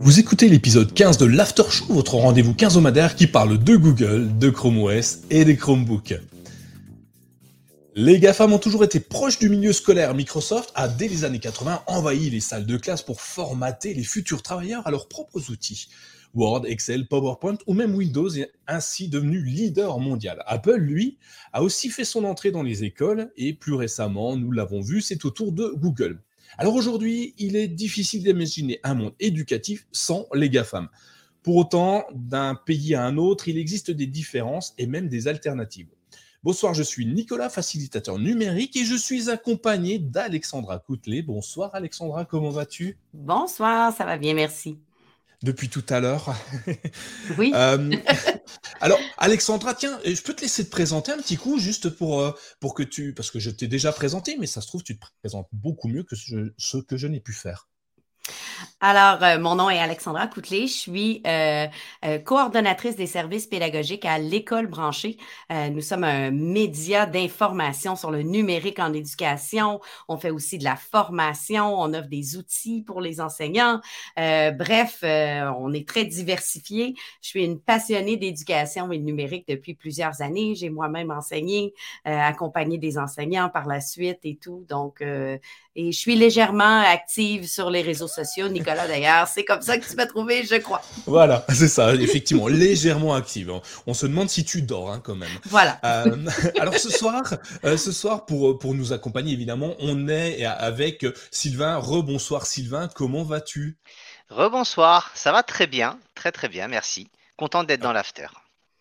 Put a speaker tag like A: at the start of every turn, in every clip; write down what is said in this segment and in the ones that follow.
A: Vous écoutez l'épisode 15 de l'After Show, votre rendez-vous quinzomadaire qui parle de Google, de Chrome OS et des Chromebooks. Les GAFAM ont toujours été proches du milieu scolaire. Microsoft a, dès les années 80, envahi les salles de classe pour formater les futurs travailleurs à leurs propres outils. Word, Excel, PowerPoint ou même Windows est ainsi devenu leader mondial. Apple, lui, a aussi fait son entrée dans les écoles et plus récemment, nous l'avons vu, c'est au tour de Google. Alors aujourd'hui, il est difficile d'imaginer un monde éducatif sans les GAFAM. Pour autant, d'un pays à un autre, il existe des différences et même des alternatives. Bonsoir, je suis Nicolas, facilitateur numérique, et je suis accompagné d'Alexandra Coutelet. Bonsoir Alexandra, comment vas-tu?
B: Bonsoir, ça va bien, merci
A: depuis tout à l'heure.
B: Oui.
A: Euh, alors, Alexandra, tiens, je peux te laisser te présenter un petit coup, juste pour, euh, pour que tu. Parce que je t'ai déjà présenté, mais ça se trouve, tu te présentes beaucoup mieux que ce que je n'ai pu faire.
B: Alors, euh, mon nom est Alexandra Coutelet. Je suis euh, euh, coordonnatrice des services pédagogiques à l'école branchée. nous sommes un média d'information sur le numérique en éducation. On fait aussi de la formation. On offre des outils pour les enseignants. bref, on est très diversifié. Je suis une passionnée d'éducation et de numérique depuis plusieurs années. J'ai moi-même enseigné, accompagné des enseignants par la suite et tout. Donc, et je suis légèrement active sur les réseaux sociaux, Nicolas d'ailleurs. C'est comme ça que tu m'as trouvé, je crois.
A: Voilà, c'est ça, effectivement, légèrement active. On se demande si tu dors hein, quand même.
B: Voilà.
A: Euh, alors ce soir, euh, ce soir pour, pour nous accompagner, évidemment, on est avec Sylvain. Rebonsoir Sylvain, comment vas-tu?
C: Rebonsoir, ça va très bien, très très bien, merci. Content d'être dans l'after.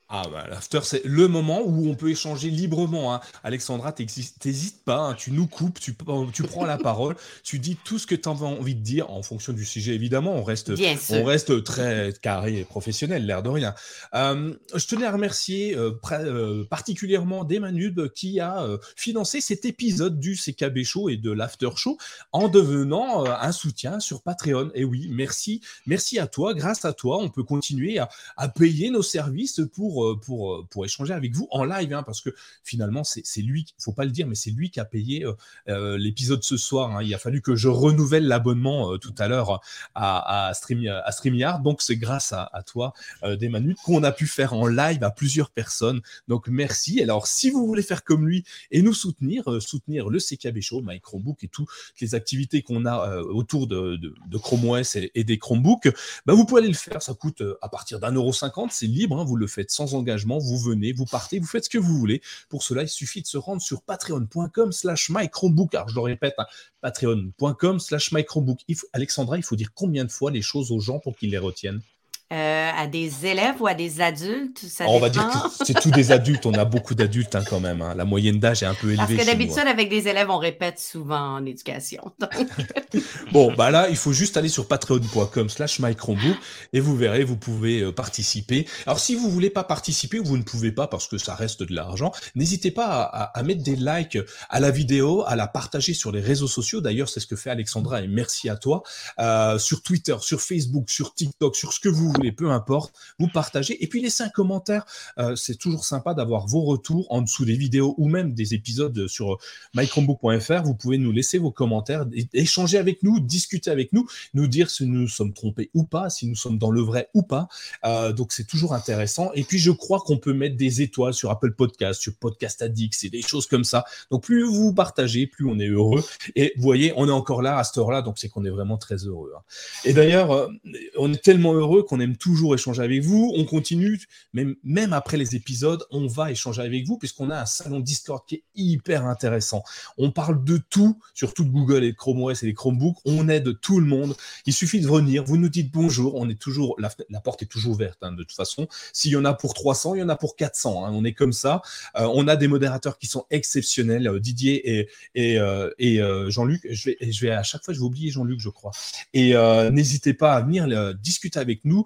A: Ah bah l'after c'est le moment où on peut échanger librement. Hein. Alexandra, t'hésites pas, hein. tu nous coupes, tu, tu prends la parole, tu dis tout ce que tu as envie de dire en fonction du sujet. Évidemment, on reste, on reste très carré et professionnel, l'air de rien. Euh, je tenais à remercier euh, euh, particulièrement Demanub qui a financé cet épisode du CKB Show et de l'After Show en devenant un soutien sur Patreon. Et oui, merci, merci à toi. Grâce à toi, on peut continuer à, à payer nos services pour euh, pour, euh, pour, échanger avec vous en live, hein, parce que finalement, c'est lui, il faut pas le dire, mais c'est lui qui a payé euh, l'épisode ce soir. Hein. Il a fallu que je renouvelle l'abonnement tout à l'heure à, Stream, à StreamYard. Donc, c'est grâce à, toi, des minutes qu'on a pu faire en live à plusieurs personnes. Donc, merci. Alors, si vous voulez faire comme lui et nous soutenir, soutenir le CKB Show, My Chromebook et toutes les activités qu'on a autour de, de, Chrome OS et, des Chromebooks, bah, vous pouvez aller le faire. Ça coûte à partir d'un euro cinquante. C'est libre. Hein, vous le faites sans engagement, vous venez, vous partez, vous faites ce que vous voulez. Pour cela, il suffit de se rendre sur patreon.com slash mychromebook. Alors, je le répète, hein, patreon.com slash mychromebook. Alexandra, il faut dire combien de fois les choses aux gens pour qu'ils les retiennent?
B: Euh, à des élèves ou à des adultes
A: ça On va dire que c'est tous des adultes. On a beaucoup d'adultes hein, quand même. Hein. La moyenne d'âge est un peu élevée.
B: Parce que d'habitude, avec des élèves, on répète souvent en éducation.
A: bon, bah là, il faut juste aller sur patreon.com slash et vous verrez, vous pouvez euh, participer. Alors, si vous voulez pas participer ou vous ne pouvez pas parce que ça reste de l'argent, n'hésitez pas à, mettre des likes à la vidéo, à la partager sur les réseaux sociaux. D'ailleurs, c'est ce que fait Alexandra et merci à toi. Euh, sur Twitter, sur Facebook, sur TikTok, sur ce que vous peu importe, vous partagez et puis laissez un commentaire. Euh, c'est toujours sympa d'avoir vos retours en dessous des vidéos ou même des épisodes sur mychromebook.fr. Vous pouvez nous laisser vos commentaires, échanger avec nous, discuter avec nous, nous dire si nous nous sommes trompés ou pas, si nous sommes dans le vrai ou pas. Euh, donc c'est toujours intéressant. Et puis je crois qu'on peut mettre des étoiles sur Apple Podcast, sur Podcast Addict, c'est des choses comme ça. Donc plus vous partagez, plus on est heureux. Et vous voyez, on est encore là à cette heure-là, donc c'est qu'on est vraiment très heureux. Hein. Et d'ailleurs, euh, on est tellement heureux qu'on est toujours échanger avec vous. On continue, même, même après les épisodes, on va échanger avec vous puisqu'on a un salon Discord qui est hyper intéressant. On parle de tout, surtout de Google et Chrome OS et les Chromebooks. On aide tout le monde. Il suffit de venir, vous nous dites bonjour. On est toujours, la, porte est toujours ouverte hein, de toute façon. S'il y en a pour 300, il y en a pour 400. Hein. On est comme ça. Euh, on a des modérateurs qui sont exceptionnels, euh, Didier et, et, euh, et Jean-Luc. Je vais, je vais à chaque fois, je vais oublier Jean-Luc, je crois. Et n'hésitez pas à venir discuter avec nous.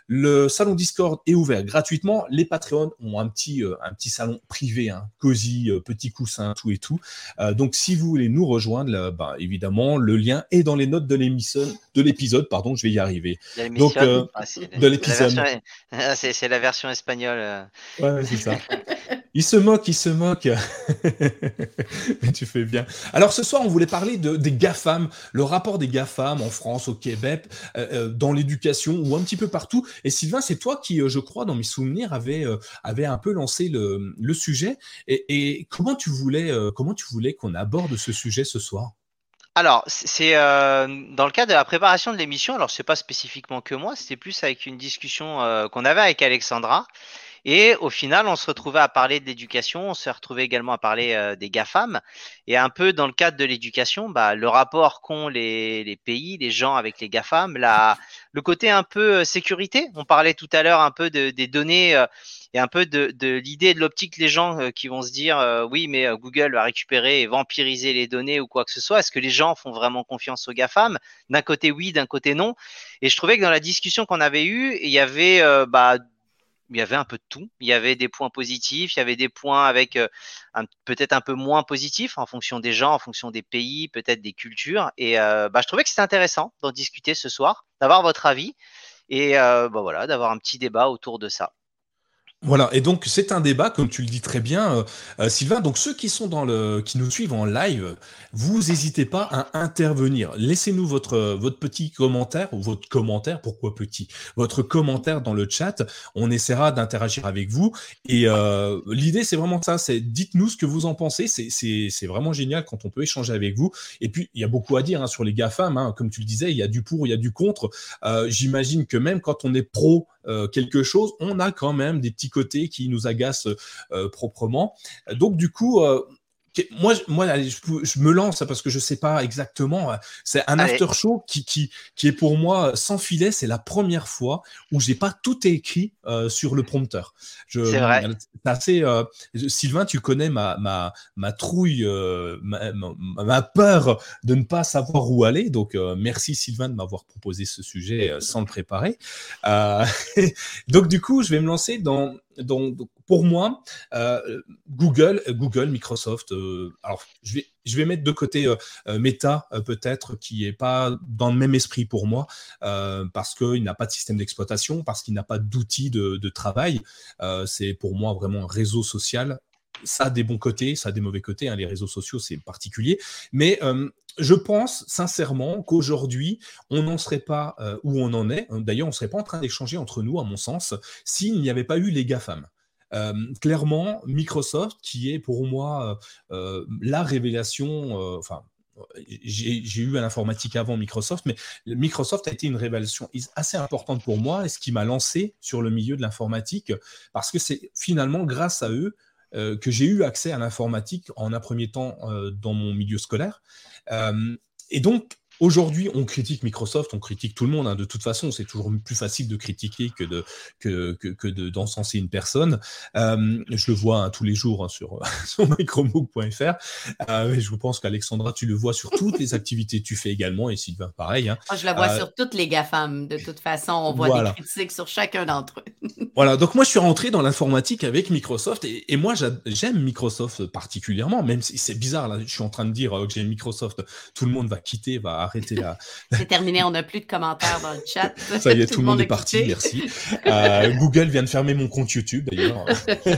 A: Le salon Discord est ouvert gratuitement. Les Patreons ont un petit, euh, un petit salon privé, hein, cosy, euh, petit coussin, tout et tout. Euh, donc, si vous voulez nous rejoindre, bah, évidemment, le lien est dans les notes de l'émission, de l'épisode. Pardon, je vais y arriver.
C: Donc, ah, de l'épisode. C'est la version espagnole.
A: Ouais, c'est ça. Il se moque, il se moque. Mais tu fais bien. Alors ce soir, on voulait parler de, des GAFAM, le rapport des GAFAM en France, au Québec, euh, dans l'éducation ou un petit peu partout. Et Sylvain, c'est toi qui, euh, je crois, dans mes souvenirs, avait, avait un peu lancé le, le sujet. Et, comment tu voulais, comment tu voulais qu'on aborde ce sujet ce soir?
C: Alors, c'est euh, dans le cadre de la préparation de l'émission. Alors, c'est pas spécifiquement que moi, c'était plus avec une discussion euh, qu'on avait avec Alexandra. Et au final, on se retrouvait à parler de l'éducation, on s'est retrouvé également à parler euh, des GAFAM. Et un peu dans le cadre de l'éducation, bah, le rapport qu'ont les, les, pays, les gens avec les GAFAM, la, le côté un peu euh, sécurité. On parlait tout à l'heure un peu de, des données euh, et un peu de, l'idée de l'optique les gens qui vont se dire oui, mais Google va récupérer et vampiriser les données ou quoi que ce soit. Est-ce que les gens font vraiment confiance aux GAFAM? D'un côté, oui, d'un côté, non. Et je trouvais que dans la discussion qu'on avait eue, il y avait bah, il y avait un peu de tout. Il y avait des points positifs, il y avait des points avec euh, peut-être un peu moins positifs en fonction des gens, en fonction des pays, peut-être des cultures. Et euh, bah, je trouvais que c'était intéressant d'en discuter ce soir, d'avoir votre avis et euh, bah, voilà, d'avoir un petit débat autour de ça.
A: Voilà, et donc c'est un débat, comme tu le dis très bien, euh, euh, Sylvain. Donc ceux qui sont dans le, qui nous suivent en live, vous n'hésitez pas à intervenir. Laissez-nous votre votre petit commentaire ou votre commentaire, pourquoi petit, votre commentaire dans le chat. On essaiera d'interagir avec vous. Et euh, l'idée c'est vraiment ça, c'est dites-nous ce que vous en pensez. C'est vraiment génial quand on peut échanger avec vous. Et puis il y a beaucoup à dire hein, sur les gafam, hein, comme tu le disais, il y a du pour, il y a du contre. Euh, J'imagine que même quand on est pro euh, quelque chose, on a quand même des petits côtés qui nous agacent euh, proprement. Donc du coup, euh, moi, moi je, me lance parce que je sais pas exactement. C'est un after show qui, qui, qui est pour moi sans filet. C'est la première fois où j'ai pas tout écrit euh, sur le prompteur.
C: C'est vrai.
A: Assez, euh, Sylvain, tu connais ma, ma, ma trouille, euh, ma, ma, peur de ne pas savoir où aller. Donc, euh, merci Sylvain de m'avoir proposé ce sujet sans le préparer. donc, du coup, je vais me lancer dans donc, pour moi, euh, Google, Microsoft, euh, alors je vais, mettre de côté euh, Meta peut-être qui est pas dans le même esprit pour moi parce qu'il n'a pas de système d'exploitation, parce qu'il n'a pas d'outils de, travail. c'est pour moi vraiment un réseau social ça a des bons côtés, ça a des mauvais côtés. Hein, les réseaux sociaux, c'est particulier. Mais je pense sincèrement qu'aujourd'hui, on n'en serait pas où on en est. D'ailleurs, on ne serait pas en train d'échanger entre nous, à mon sens, s'il n'y avait pas eu les GAFAM. Euh, clairement, Microsoft, qui est pour moi euh, la révélation, enfin, j'ai eu à l'informatique avant Microsoft, mais Microsoft a été une révélation assez importante pour moi et ce qui m'a lancé sur le milieu de l'informatique, parce que c'est finalement grâce à eux euh, que j'ai eu accès à l'informatique en un premier temps euh, dans mon milieu scolaire. Euh, et donc, Aujourd'hui, on critique Microsoft, on critique tout le monde. Hein. De toute façon, c'est toujours plus facile de critiquer que de que, que, que d'encenser une personne. Euh, je le vois hein, tous les jours hein, sur, sur microbook.fr. Euh, je pense qu'Alexandra, tu le vois sur toutes les activités que tu fais également, et Sylvain, pareil. Hein.
B: je la vois euh, sur toutes les GAFAM. De toute façon, on voit des critiques sur chacun d'entre eux.
A: voilà, donc moi, je suis rentré dans l'informatique avec Microsoft, et, et moi, j'aime Microsoft particulièrement, même si c'est bizarre, là, je suis en train de dire que j'aime Microsoft, tout le monde va quitter, va
B: C'est terminé, on n'a plus de commentaires dans le chat.
A: Ça y est, tout, le monde, est parti, merci. Euh, Google vient de fermer mon compte YouTube d'ailleurs.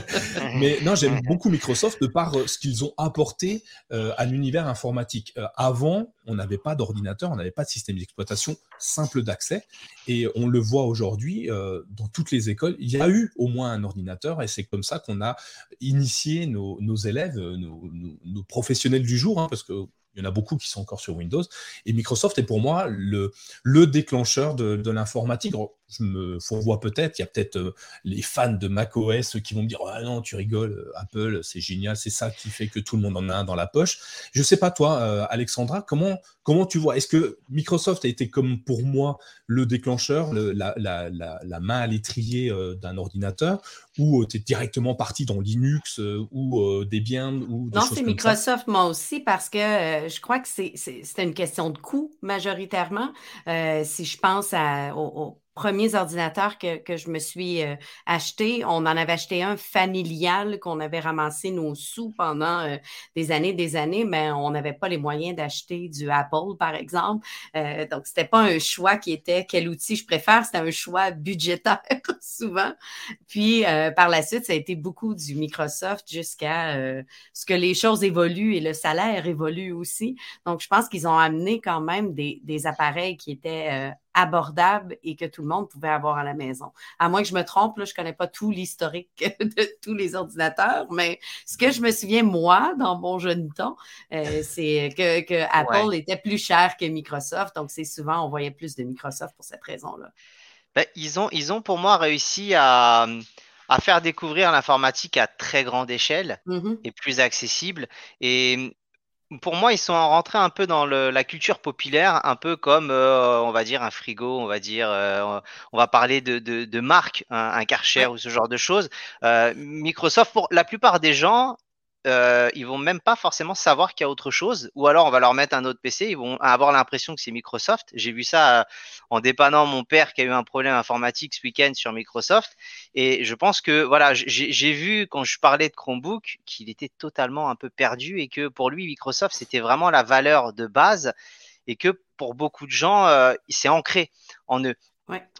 A: Mais non, j'aime beaucoup Microsoft de par euh, ce qu'ils ont apporté euh, à l'univers informatique. avant, on n'avait pas d'ordinateur, on n'avait pas de système d'exploitation simple d'accès. Et on le voit aujourd'hui dans toutes les écoles, il y a eu au moins un ordinateur et c'est comme ça qu'on a initié nos, élèves, nos, professionnels du jour, hein, parce que il y en a beaucoup qui sont encore sur Windows. Et Microsoft est pour moi le, le déclencheur de, de l'informatique je me fourvoie peut-être, il y a peut-être euh, les fans de macOS qui vont me dire ah non tu rigoles euh, Apple c'est génial c'est ça qui fait que tout le monde en a un dans la poche. Je sais pas toi euh, Alexandra comment comment tu vois? Est-ce que Microsoft a été comme pour moi le déclencheur la, la, la, la, main à l'étrier d'un ordinateur? Ou tu es directement parti dans Linux ou Debian ou
B: des Non c'est Microsoft moi aussi parce que je crois que c'est une question de coût majoritairement. Si je pense à, au premiers ordinateurs que, que je me suis euh, acheté. On en avait acheté un familial qu'on avait ramassé nos sous pendant euh, des années, des années, mais on n'avait pas les moyens d'acheter du Apple, par exemple. Euh, donc, c'était pas un choix qui était quel outil je préfère, c'était un choix budgétaire souvent. Puis, euh, par la suite, ça a été beaucoup du Microsoft jusqu'à ce que les choses évoluent et le salaire évolue aussi. Donc, je pense qu'ils ont amené quand même des, des appareils qui étaient abordable et que tout le monde pouvait avoir à la maison. À moins que je me trompe, là, je ne connais pas tout l'historique de tous les ordinateurs, mais ce que je me souviens, moi, dans mon jeune temps, euh, c'est que, Apple était plus cher que Microsoft. Donc, c'est souvent, on voyait plus de Microsoft pour cette raison-là.
C: Ben, ils, ont, ils ont, pour moi, réussi à, à faire découvrir l'informatique à très grande échelle mm-hmm. et plus accessible. Et pour moi, ils sont rentrés un peu dans la culture populaire, un peu comme, euh, on va dire, un frigo, on va dire, euh, on va parler de, de, de marque, un, un Karcher ou ce genre de choses. Euh, Microsoft, pour la plupart des gens, euh, ils vont même pas forcément savoir qu'il y a autre chose, ou alors on va leur mettre un autre PC, ils vont avoir l'impression que c'est Microsoft. J'ai vu ça euh, en dépannant mon père qui a eu un problème informatique ce week-end sur Microsoft, et je pense que voilà, j'ai vu quand je parlais de Chromebook qu'il était totalement un peu perdu et que pour lui Microsoft c'était vraiment la valeur de base et que pour beaucoup de gens euh, c'est ancré en eux.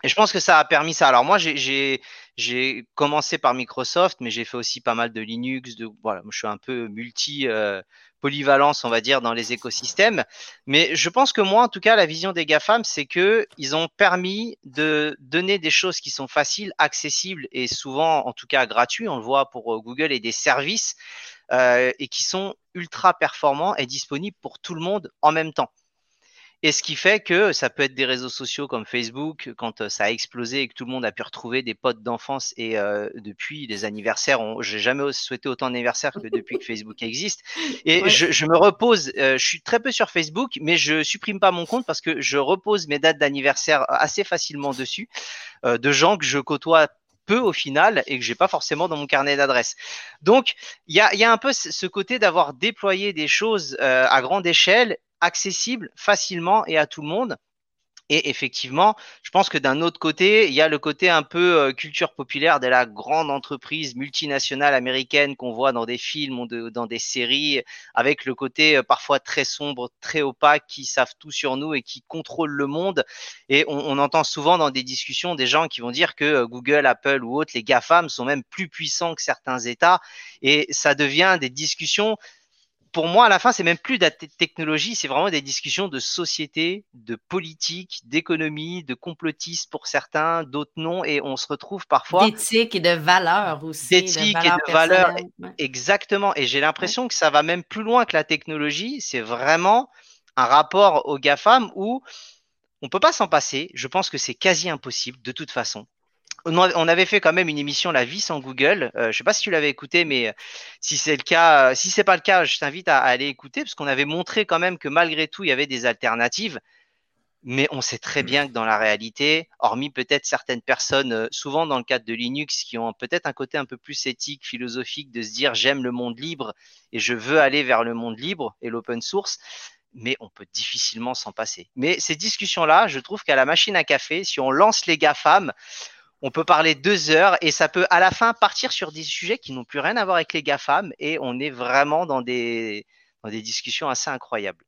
C: Et je pense que ça a permis ça. Alors moi, j'ai j'ai commencé par Microsoft, mais j'ai fait aussi pas mal de Linux. De voilà, je suis un peu multi euh, polyvalence, on va dire, dans les écosystèmes. Mais je pense que moi, en tout cas, la vision des GAFAM, c'est que ils ont permis de donner des choses qui sont faciles, accessibles et souvent, en tout cas, gratuits. On le voit pour euh, Google et des services euh, et qui sont ultra performants et disponibles pour tout le monde en même temps. Et ce qui fait que ça peut être des réseaux sociaux comme Facebook, quand euh, ça a explosé et que tout le monde a pu retrouver des potes d'enfance. Et euh, depuis, les anniversaires, j'ai jamais souhaité autant d'anniversaires que depuis que Facebook existe. Et je, je, me repose, euh, je suis très peu sur Facebook, mais je supprime pas mon compte parce que je repose mes dates d'anniversaire assez facilement dessus, euh, de gens que je côtoie peu au final et que j'ai pas forcément dans mon carnet d'adresses. Donc il y a, y a, un peu ce côté d'avoir déployé des choses euh, à grande échelle accessible facilement et à tout le monde. Et effectivement, je pense que d'un autre côté, il y a le côté un peu euh, culture populaire de la grande entreprise multinationale américaine qu'on voit dans des films ou dans des séries, avec le côté euh, parfois très sombre, très opaque, qui savent tout sur nous et qui contrôlent le monde. Et on, entend souvent dans des discussions des gens qui vont dire que euh, Google, Apple ou autres, les GAFAM sont même plus puissants que certains États. Et ça devient des discussions pour moi, à la fin, c'est même plus de la technologie, c'est vraiment des discussions de société, de politique, d'économie, de complotistes pour certains, d'autres non, et on se retrouve parfois.
B: D'éthique et de valeurs aussi.
C: D'éthique et de valeurs, exactement. Et j'ai l'impression que ça va même plus loin que la technologie. C'est vraiment un rapport aux GAFAM où on peut pas s'en passer. Je pense que c'est quasi impossible de toute façon on avait fait quand même une émission La vie sans Google. Euh, je sais pas si tu l'avais écouté, mais euh, si c'est le cas, euh, si c'est pas le cas, je t'invite à, aller écouter parce qu'on avait montré quand même que malgré tout, il y avait des alternatives. Mais on sait très bien que dans la réalité, hormis peut-être certaines personnes, souvent dans le cadre de Linux, qui ont peut-être un côté un peu plus éthique, philosophique, de se dire j'aime le monde libre et je veux aller vers le monde libre et l'open source, mais on peut difficilement s'en passer. Mais ces discussions-là, je trouve qu'à la machine à café, si on lance les GAFAM, on peut parler deux heures et ça peut à la fin partir sur des sujets qui n'ont plus rien à voir avec les GAFAM et on est vraiment dans des, dans des discussions assez incroyables.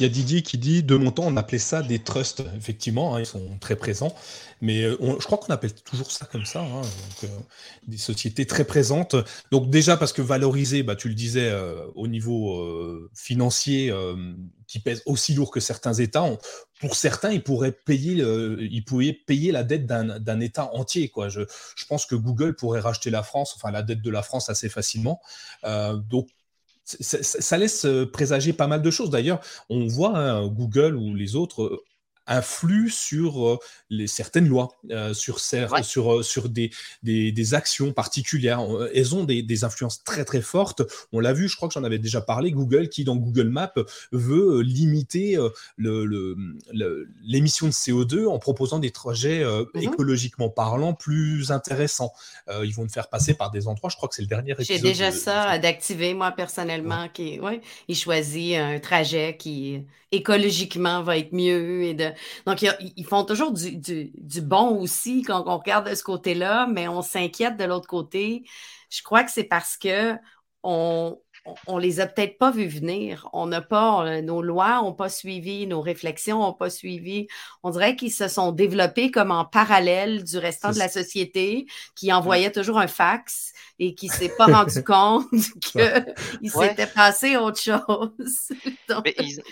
A: Il y a Didier qui dit de mon temps, on appelait ça des trusts. Effectivement, hein, ils sont très présents. Mais euh, je crois qu'on appelle toujours ça comme ça. Hein, euh, des sociétés très présentes. Donc, déjà, parce que valoriser, bah, tu le disais, euh, au niveau financier, qui pèse aussi lourd que certains États, pour certains, ils pourraient payer, ils payer la dette d'un État entier. Quoi. Je, je, pense que Google pourrait racheter la France, enfin la dette de la France assez facilement. donc, ça, laisse euh, présager pas mal de choses. D'ailleurs, on voit hein, Google ou les autres influent sur euh, les, certaines lois, euh, sur, sur, euh, sur des, des, actions particulières. Elles ont des, influences très très fortes. On l'a vu, je crois que j'en avais déjà parlé, Google qui dans Google Maps veut limiter l'émission le, de CO2 en proposant des trajets mmh écologiquement parlant plus intéressants. ils vont te faire passer par des endroits, je crois que c'est le dernier épisode.
B: J'ai déjà ça d'activer moi personnellement. Qui, ouais, il choisit un trajet qui écologiquement va être mieux. Et de... Donc, ils font toujours du, bon aussi quand on regarde de ce côté-là, mais on s'inquiète de l'autre côté. Je crois que c'est parce que on, on les a peut-être pas vus venir. On n'a pas, nos lois n'ont pas suivi, nos réflexions n'ont pas suivi. On dirait qu'ils se sont développés comme en parallèle du restant de la société, qui envoyait toujours un fax et qui s'est pas rendu compte qu'il s'était passé autre chose.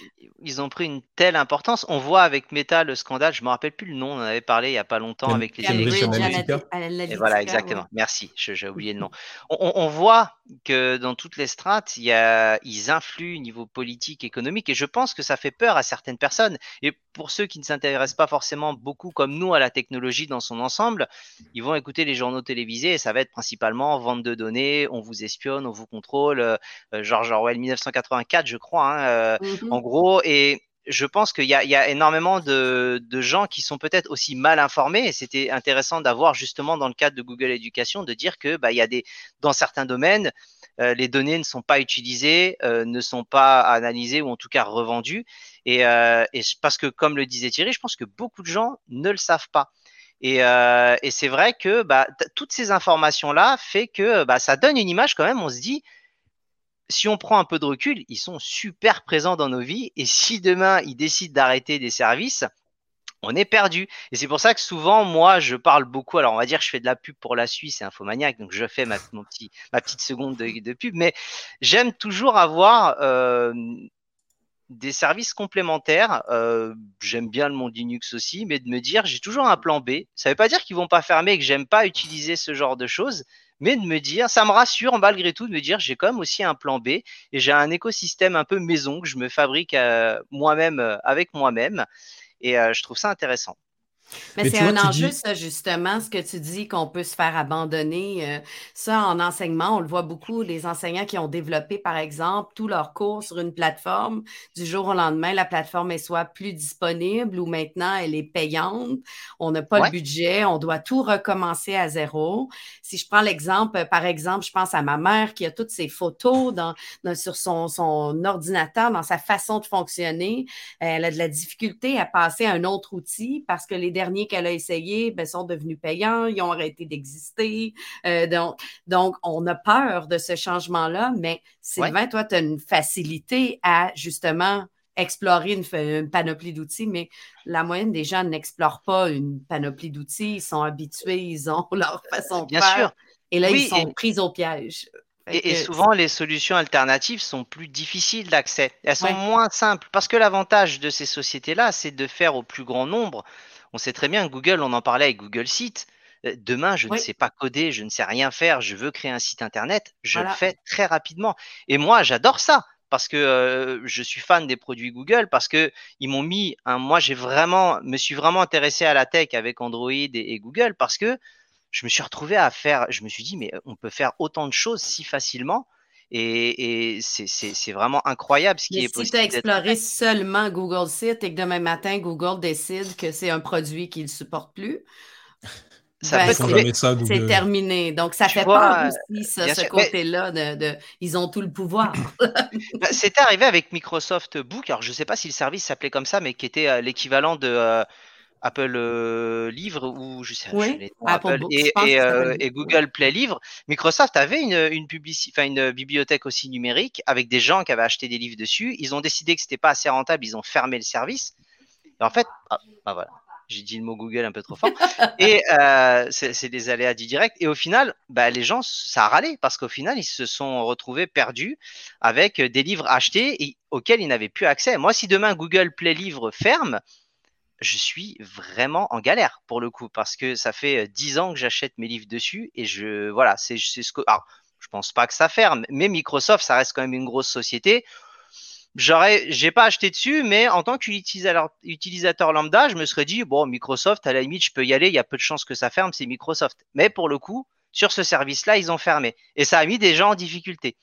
C: ils, ont pris une telle importance. On voit avec Meta le scandale, je me rappelle plus le nom, on en avait parlé il y a pas longtemps avec les Et voilà, exactement. Merci, j'ai oublié le nom. On, on, voit que dans toutes les strates, il y a, ils influent au niveau politique, économique, et je pense que ça fait peur à certaines personnes. Et pour ceux qui ne s'intéressent pas forcément beaucoup comme nous à la technologie dans son ensemble, ils vont écouter les journaux télévisés et ça va être principalement vente de données, on vous espionne, on vous contrôle. Euh, euh, George Orwell 1984, je crois, hein, euh, mmh en gros. Et je pense qu'il y, y a, énormément de, de gens qui sont peut-être aussi mal informés. Et c'était intéressant d'avoir justement dans le cadre de Google Éducation de dire que bah, il y a des dans certains domaines euh, les données ne sont pas utilisées, euh, ne sont pas analysées ou en tout cas revendues. Et, euh, parce que comme le disait Thierry, je pense que beaucoup de gens ne le savent pas. Et, et c'est vrai que bah, toutes ces informations-là fait que bah, ça donne une image quand même. On se dit, si on prend un peu de recul, ils sont super présents dans nos vies. Et si demain ils décident d'arrêter des services, on est perdu. Et c'est pour ça que souvent, moi, je parle beaucoup. Alors, on va dire, que je fais de la pub pour la Suisse et Infomaniac, donc je fais ma, petite seconde de, pub. Mais j'aime toujours avoir euh, des services complémentaires. Euh, j'aime bien le monde Linux aussi, mais de me dire, j'ai toujours un plan B. Ça ne veut pas dire qu'ils vont pas fermer et que j'aime pas utiliser ce genre de choses, mais de me dire, ça me rassure malgré tout de me dire, j'ai quand même aussi un plan B et j'ai un écosystème un peu maison que je me fabrique euh, moi-même avec moi-même. Et euh, je trouve ça intéressant.
B: Mais, c'est un enjeu, ça, justement, ce que tu dis qu'on peut se faire abandonner. Euh, ça, en enseignement, on le voit beaucoup, les enseignants qui ont développé, par exemple, tous leurs cours sur une plateforme. Du jour au lendemain, la plateforme est soit plus disponible ou maintenant elle est payante. On n'a pas le budget, on doit tout recommencer à zéro. Si je prends l'exemple, par exemple, je pense à ma mère qui a toutes ses photos dans, sur son, son ordinateur, dans sa façon de fonctionner. Elle a de la difficulté à passer à un autre outil parce que les derniers qu'elle a essayés ben, sont devenus payants, ils ont arrêté d'exister. Euh, donc, donc, on a peur de ce changement-là, mais Sylvain, toi, tu as une facilité à justement explorer une, panoplie d'outils, mais la moyenne des gens n'explorent pas une panoplie d'outils, ils sont habitués, ils ont leur façon de Bien faire. Sûr. Et là, ils sont pris au piège.
C: Et, souvent, les solutions alternatives sont plus difficiles d'accès. Elles sont moins simples parce que l'avantage de ces sociétés-là, c'est de faire au plus grand nombre on sait très bien, Google, on en parlait avec Google Site. Euh, demain, je ne sais pas coder, je ne sais rien faire, je veux créer un site internet, je le fais très rapidement. Et moi, j'adore ça parce que euh, je suis fan des produits Google, parce que ils m'ont mis, un, moi j'ai vraiment, me suis vraiment intéressé à la tech avec Android et, Google parce que je me suis retrouvé à faire, je me suis dit mais on peut faire autant de choses si facilement. Et, c'est vraiment incroyable ce qui est possible.
B: Si tu as exploré seulement Google Site et que demain matin, Google décide que c'est un produit qu'il ne supporte plus, ben, c'est terminé. Donc, ça fait pas aussi, ce côté-là. De, ils ont tout le pouvoir.
C: Ben, C'était arrivé avec Microsoft Book. Alors, je ne sais pas si le service s'appelait comme ça, mais qui était euh, l'équivalent de, euh, Apple euh, Livre ou je sais
B: oui,
C: Apple, et, euh, et, Google Play Livre. Microsoft avait une, une, une bibliothèque aussi numérique avec des gens qui avaient acheté des livres dessus. Ils ont décidé que c'était pas assez rentable, ils ont fermé le service. Et en fait, ah, bah voilà, j'ai dit le mot Google un peu trop fort. et euh, c'est des aléas du direct. Et au final, bah, les gens, ça a râlé parce qu'au final, ils se sont retrouvés perdus avec des livres achetés et, auxquels ils n'avaient plus accès. Moi, si demain Google Play Livre ferme, je suis vraiment en galère pour le coup parce que ça fait dix ans que j'achète mes livres dessus et je voilà c'est ce que alors je pense pas que ça ferme mais Microsoft ça reste quand même une grosse société. J'aurais j'ai pas acheté dessus mais en tant qu'utilisateur utilisateur lambda je me serais dit bon Microsoft à la limite je peux y aller il y a peu de chances que ça ferme c'est Microsoft. Mais pour le coup sur ce service là ils ont fermé. Et ça a mis des gens en difficulté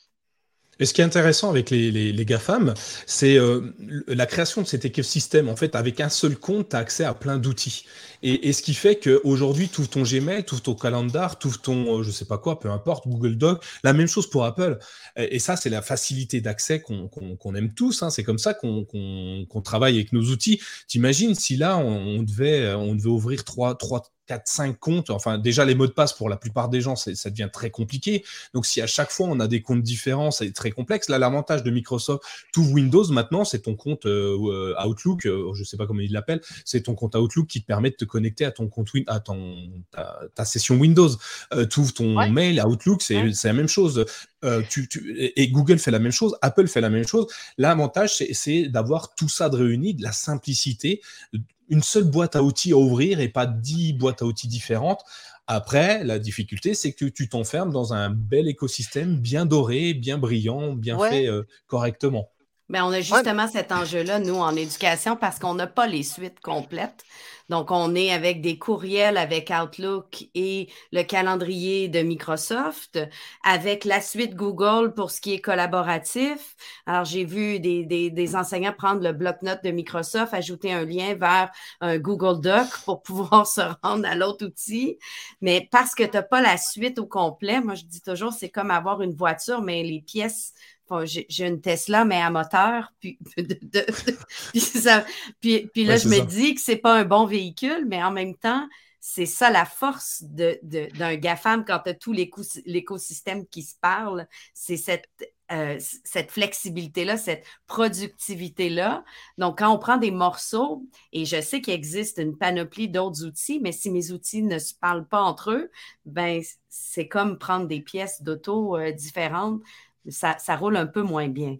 A: Et ce qui est intéressant avec les, les, les GAFAM, c'est euh, la création de cet écosystème. En fait, avec un seul compte, tu as accès à plein d'outils. Et, et, ce qui fait qu'aujourd'hui, tout ton Gmail, tout ton calendar, tout ton, euh, je sais pas quoi, peu importe, Google Doc, la même chose pour Apple. Et, ça, c'est la facilité d'accès qu'on qu'on aime tous. Hein. C'est comme ça qu'on qu'on travaille avec nos outils. T'imagines si là, on, on, devait, on devait ouvrir trois, trois 4, 5 comptes. Enfin, déjà, les mots de passe, pour la plupart des gens, ça devient très compliqué. Donc, si à chaque fois, on a des comptes différents, c'est très complexe. Là, l'avantage de Microsoft, tout Windows, maintenant, c'est ton compte euh, euh, Outlook, euh, je sais pas comment il l'appelle, c'est ton compte Outlook qui te permet de te connecter à ton compte, à ton, ta, session Windows. tu ouvres ton mail Outlook, c'est la même chose. Tu, tu, et Google fait la même chose, Apple fait la même chose. L'avantage, c'est d'avoir tout ça de réuni, de la simplicité, une seule boîte à outils à ouvrir et pas dix boîtes à outils différentes. Après, la difficulté, c'est que tu t'enfermes dans un bel écosystème bien doré, bien brillant, bien fait euh, correctement.
B: Ben, on a justement cet enjeu-là, nous, en éducation, parce qu'on n'a pas les suites complètes. Donc, on est avec des courriels avec Outlook et le calendrier de Microsoft, avec la suite Google pour ce qui est collaboratif. Alors, j'ai vu des, des, des, enseignants prendre le bloc-notes de Microsoft, ajouter un lien vers un Google Doc pour pouvoir se rendre à l'autre outil. Mais parce que tu n'as pas la suite au complet, moi, je dis toujours, c'est comme avoir une voiture, mais les pièces j'ai une Tesla, mais à moteur. Puis, puis, là, je me dis que c'est pas un bon véhicule, mais en même temps, c'est ça la force d'un GAFAM quand tu as tout l'écosystème qui se parle. C'est cette, euh, cette flexibilité-là, cette productivité-là. Donc, quand on prend des morceaux, et je sais qu'il existe une panoplie d'autres outils, mais si mes outils ne se parlent pas entre eux, ben c'est comme prendre des pièces d'auto euh, différentes ça, roule un peu moins bien.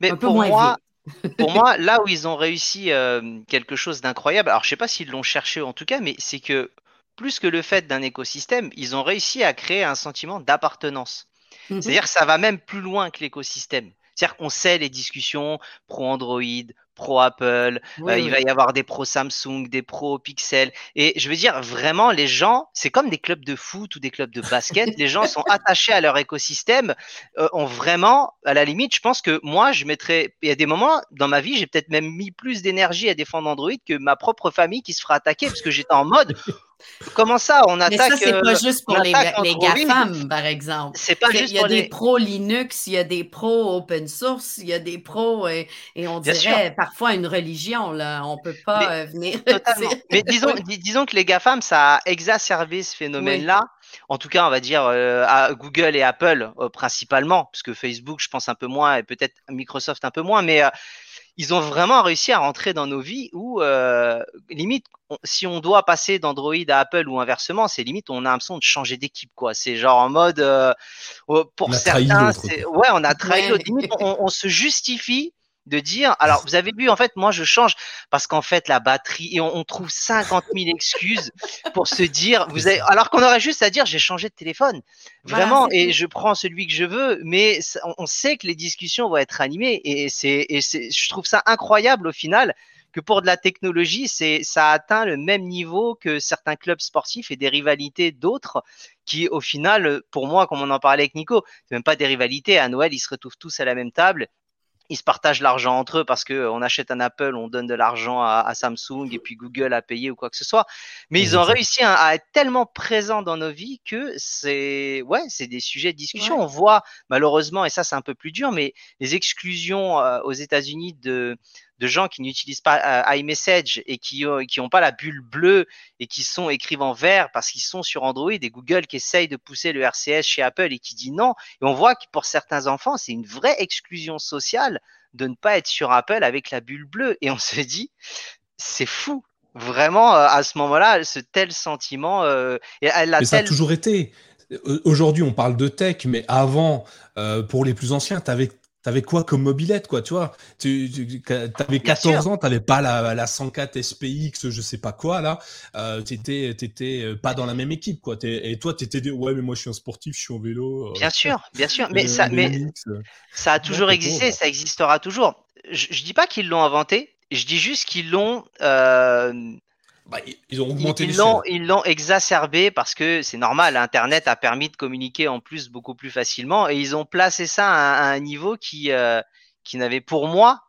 C: Mais pour moi, pour moi, là où ils ont réussi euh, quelque chose d'incroyable, alors je ne sais pas s'ils l'ont cherché en tout cas, mais c'est que plus que le fait d'un écosystème, ils ont réussi à créer un sentiment d'appartenance. Mhm. C'est-à-dire que ça va même plus loin que l'écosystème. C'est-à-dire qu'on sait les discussions pro Android, pro Apple, euh, il va y avoir des pro Samsung, des pro Pixel. Et je veux dire, vraiment, les gens, c'est comme des clubs de foot ou des clubs de basket. les gens sont attachés à leur écosystème, euh, ont vraiment, à la limite, je pense que moi, je mettrais, il y a des moments dans ma vie, j'ai peut-être même mis plus d'énergie à défendre Android que ma propre famille qui se fera attaquer parce que j'étais en mode, Comment ça, on attaque
B: Mais ça, c'est pas euh, juste pour les, les GAFAM, par exemple. C'est pas juste Il y a des pros Linux, il y a des pros open source, il y a des pros, et, on dirait parfois une religion, là. On peut pas euh, venir.
C: Mais disons, disons que les GAFAM, ça a exacerbé ce phénomène-là. En tout cas, on va dire euh, à Google et Apple principalement, parce que Facebook, je pense un peu moins, et peut-être Microsoft un peu moins, mais ils ont vraiment réussi à rentrer dans nos vies où, euh, limite, si on doit passer d'Android à Apple ou inversement, c'est limite, on a l'impression de changer d'équipe, quoi. C'est genre en mode, euh, pour certains, ouais, on a trahi l'autre. Limite, on, se justifie de dire, alors vous avez vu, en fait, moi je change parce qu'en fait la batterie, et on, trouve 50 000 excuses pour se dire, vous avez, alors qu'on aurait juste à dire, j'ai changé de téléphone, vraiment, et je prends celui que je veux, mais on sait que les discussions vont être animées, et c'est, et c'est, je trouve ça incroyable au final que pour de la technologie, c'est, ça atteint le même niveau que certains clubs sportifs et des rivalités d'autres qui, au final, pour moi, comme on en parlait avec Nico, c'est même pas des rivalités. À Noël, ils se retrouvent tous à la même table ils se partagent l'argent entre eux parce que euh, achète un Apple, on donne de l'argent à, Samsung et puis Google a payé ou quoi que ce soit. Mais ils ont réussi à, être tellement présents dans nos vies que c'est ouais, c'est des sujets de discussion. On voit malheureusement et ça c'est un peu plus dur, mais les exclusions euh, aux États-Unis de de gens qui n'utilisent pas euh, iMessage et qui n'ont qui ont pas la bulle bleue et qui sont écrivent en vert parce qu'ils sont sur Android et Google qui essaye de pousser le RCS chez Apple et qui dit non. Et on voit que pour certains enfants, c'est une vraie exclusion sociale de ne pas être sur Apple avec la bulle bleue. Et on se dit, c'est fou. Vraiment, euh, à ce moment-là, ce tel sentiment. Euh,
A: elle a ça a toujours été. Aujourd'hui, on parle de tech, mais avant, pour les plus anciens, tu avais T'avais quoi comme mobilette, quoi, tu vois? Tu, tu avais 14 ans, t'avais pas la, la 104 SPX, je sais pas quoi, là. Euh, t'étais, t'étais euh, pas dans la même équipe, quoi. et toi, t'étais, ouais, mais moi, je suis un sportif, je suis en vélo.
C: Euh, bien sûr, bien sûr. Mais, ça, mais ça a toujours existé, ça existera toujours. Je, je dis pas qu'ils l'ont inventé, je dis juste qu'ils l'ont,
A: Bah, ils ont augmenté
C: ils l'ont, ils l'ont exacerbé parce que c'est normal. Internet a permis de communiquer en plus beaucoup plus facilement et ils ont placé ça à, un niveau qui, euh, qui n'avait pour moi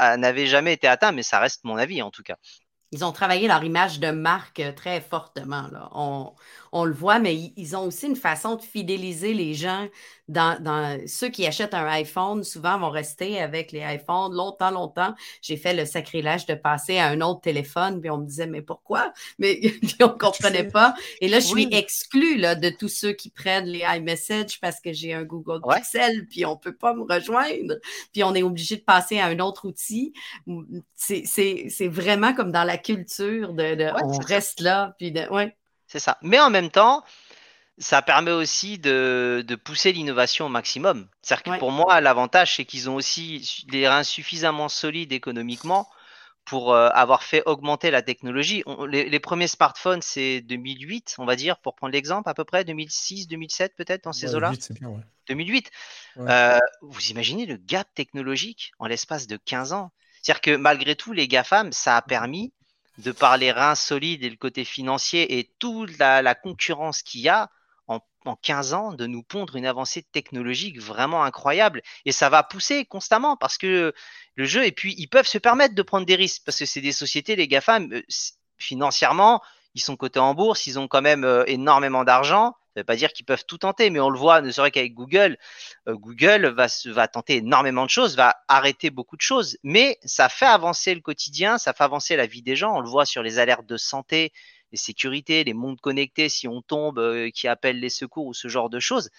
C: n'avait jamais été atteint, mais ça reste mon avis en tout cas.
B: Ils ont travaillé leur image de marque très fortement. Là. On, on le voit, mais ils ont aussi une façon de fidéliser les gens. Dans, ceux qui achètent un iPhone, souvent vont rester avec les iPhones longtemps, longtemps. J'ai fait le sacrilège de passer à un autre téléphone, puis on me disait, mais pourquoi? Mais on ne comprenait pas. Et là, je suis exclue là, de tous ceux qui prennent les iMessage parce que j'ai un Google Pixel, puis on ne peut pas me rejoindre. Puis on est obligé de passer à un autre outil. C'est vraiment comme dans la culture de, on reste là, puis de, ouais.
C: C'est ça. Mais en même temps, ça permet aussi de, pousser l'innovation au maximum. C'est-à-dire que pour moi, l'avantage, c'est qu'ils ont aussi des reins suffisamment solides économiquement pour euh, avoir fait augmenter la technologie. les, premiers smartphones, c'est 2008, on va dire, pour prendre l'exemple, à peu près 2006, 2007 peut-être, dans ces eaux-là. 2008. Euh, vous imaginez le gap technologique en l'espace de 15 ans C'est-à-dire que malgré tout, les GAFAM, ça a permis de par les reins solides et le côté financier et toute la, concurrence qu'il y a, en, 15 ans, de nous pondre une avancée technologique vraiment incroyable. Et ça va pousser constamment parce que le jeu, et puis ils peuvent se permettre de prendre des risques parce que c'est des sociétés, les GAFAM, euh, financièrement, ils sont cotés en bourse, ils ont quand même euh, énormément d'argent. Ne veut pas dire qu'ils peuvent tout tenter, mais on le voit, ne serait qu'avec Google. Euh, Google va, va tenter énormément de choses, va arrêter beaucoup de choses, mais ça fait avancer le quotidien, ça fait avancer la vie des gens. On le voit sur les alertes de santé, les sécurités, les mondes connectés, si on tombe, euh, qui appellent les secours ou ce genre de choses.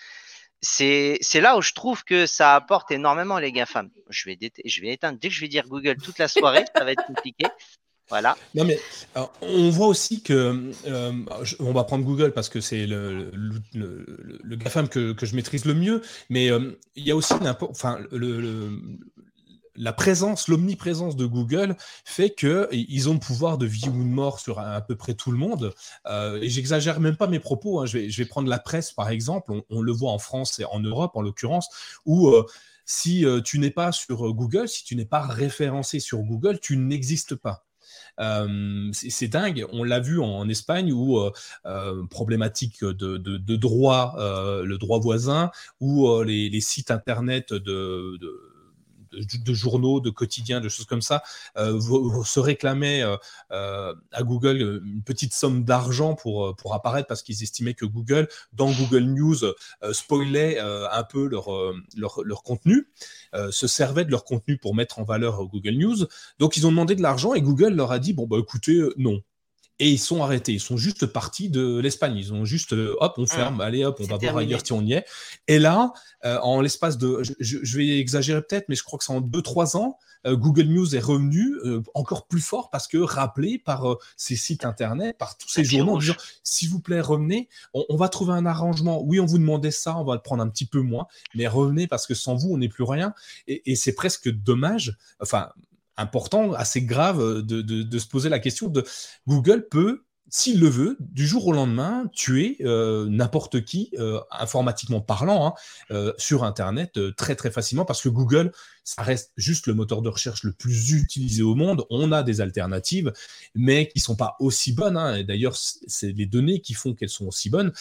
C: C'est là où je trouve que ça apporte énormément les GAFAM. Je vais, je vais éteindre. Dès que je vais dire Google toute la soirée, ça va être compliqué. Voilà.
A: Mais on voit aussi que euh, on va prendre Google parce que c'est le, le, GAFAM que, je maîtrise le mieux, mais euh, il y a aussi la présence, l'omniprésence de Google fait qu'ils ont le pouvoir de vie ou de mort sur à, peu près tout le monde. Euh, et j'exagère même pas mes propos. Hein. Je, vais, je, vais, prendre la presse par exemple. On, on, le voit en France et en Europe en l'occurrence, où si tu n'es pas sur Google, si tu n'es pas référencé sur Google, tu n'existes pas. Euh, c'est dingue. On l'a vu en, Espagne où euh, euh, problématique de, droit, le droit voisin, où les, sites internet de journaux, de quotidiens, de choses comme ça, se réclamaient à Google une petite somme d'argent pour, pour apparaître parce qu'ils estimaient que Google, dans Google News, spoilait un peu leur, leur, leur contenu. Euh, se servaient de leur contenu pour mettre en valeur Google News. Donc ils ont demandé de l'argent et Google leur a dit bon bah écoutez euh, non. Et ils sont arrêtés. Ils sont juste partis de l'Espagne. Ils ont juste, euh, hop, on ferme, allez, hop, on va voir ailleurs si on y est. Et là, en l'espace de, je, vais exagérer peut-être, mais je crois que c'est en 2-3 ans, euh, Google News est revenu euh, encore plus fort parce que rappelé par euh, ces sites internet, par tous ces journaux, en disant s'il vous plaît revenez, on, va trouver un arrangement. Oui, on vous demandait ça, on va le prendre un petit peu moins, mais revenez parce que sans vous on n'est plus rien. Et, c'est presque dommage. Enfin important, assez grave de, de, se poser la question de Google peut s'il le veut, du jour au lendemain, tuer euh, n'importe qui, euh, informatiquement parlant, hein, euh, sur Internet très très facilement, parce que Google, ça reste juste le moteur de recherche le plus utilisé au monde. On a des alternatives, mais qui sont pas aussi bonnes. Hein. D'ailleurs, c'est les données qui font qu'elles sont aussi bonnes.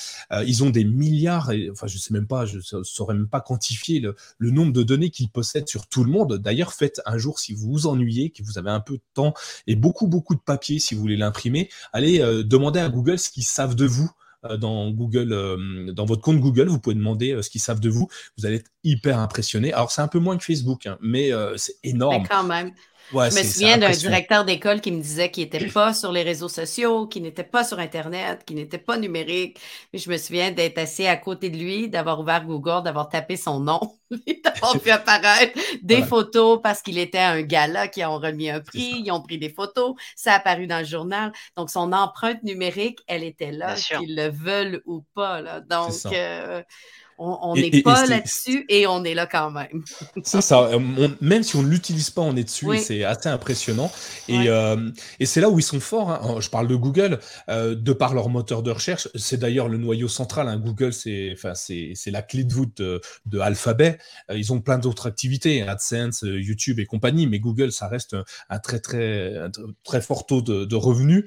A: ils ont des milliards, enfin, je sais même pas, je saurais même pas quantifier le nombre de données qu'ils possèdent sur tout le monde. D'ailleurs, faites un jour, si vous vous ennuyez, que vous avez un peu de temps et beaucoup beaucoup de papier, si vous voulez l'imprimer, allez demandez à Google ce qu'ils savent de vous euh, dans Google, euh, dans votre compte Google, vous pouvez demander euh, ce qu'ils savent de vous. Vous allez être hyper impressionné. Alors c'est un peu moins que Facebook, hein, mais c'est énorme.
B: Je me souviens d'un directeur d'école qui me disait qu'il n'était pas sur les réseaux sociaux, qu'il n'était pas sur Internet, qu'il n'était pas numérique. Mais je me souviens d'être assis à côté de lui, d'avoir ouvert Google, d'avoir tapé son nom, d'avoir vu apparaître des photos parce qu'il était à un gala qui ont remis un prix, ils ont pris des photos, ça a apparu dans le journal. Donc, son empreinte numérique, elle était là, qu'ils le veulent ou pas. Là. Donc, On n'est pas là-dessus et on est là quand même.
A: c'est ça. Euh, même si on ne l'utilise pas, on est dessus et c'est assez impressionnant. Et, euh, et c'est là où ils sont forts. Hein. Je parle de Google, euh, de par leur moteur de recherche. C'est d'ailleurs le noyau central. Hein. Google, c'est la clé de voûte de, de Alphabet. ils ont plein d'autres activités, AdSense, YouTube et compagnie, mais Google, ça reste un, très, très, très fort taux de, de revenus.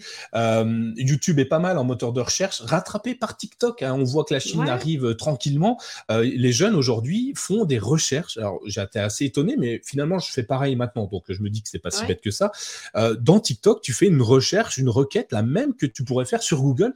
A: YouTube est pas mal en moteur de recherche, rattrapé par TikTok. Hein. On voit que la Chine arrive tranquillement. Euh, les jeunes aujourd'hui font des recherches. Alors été assez étonné, mais finalement je fais pareil maintenant, donc je me dis que c'est pas si bête que ça. Euh, dans TikTok, tu fais une recherche, une requête, la même que tu pourrais faire sur Google.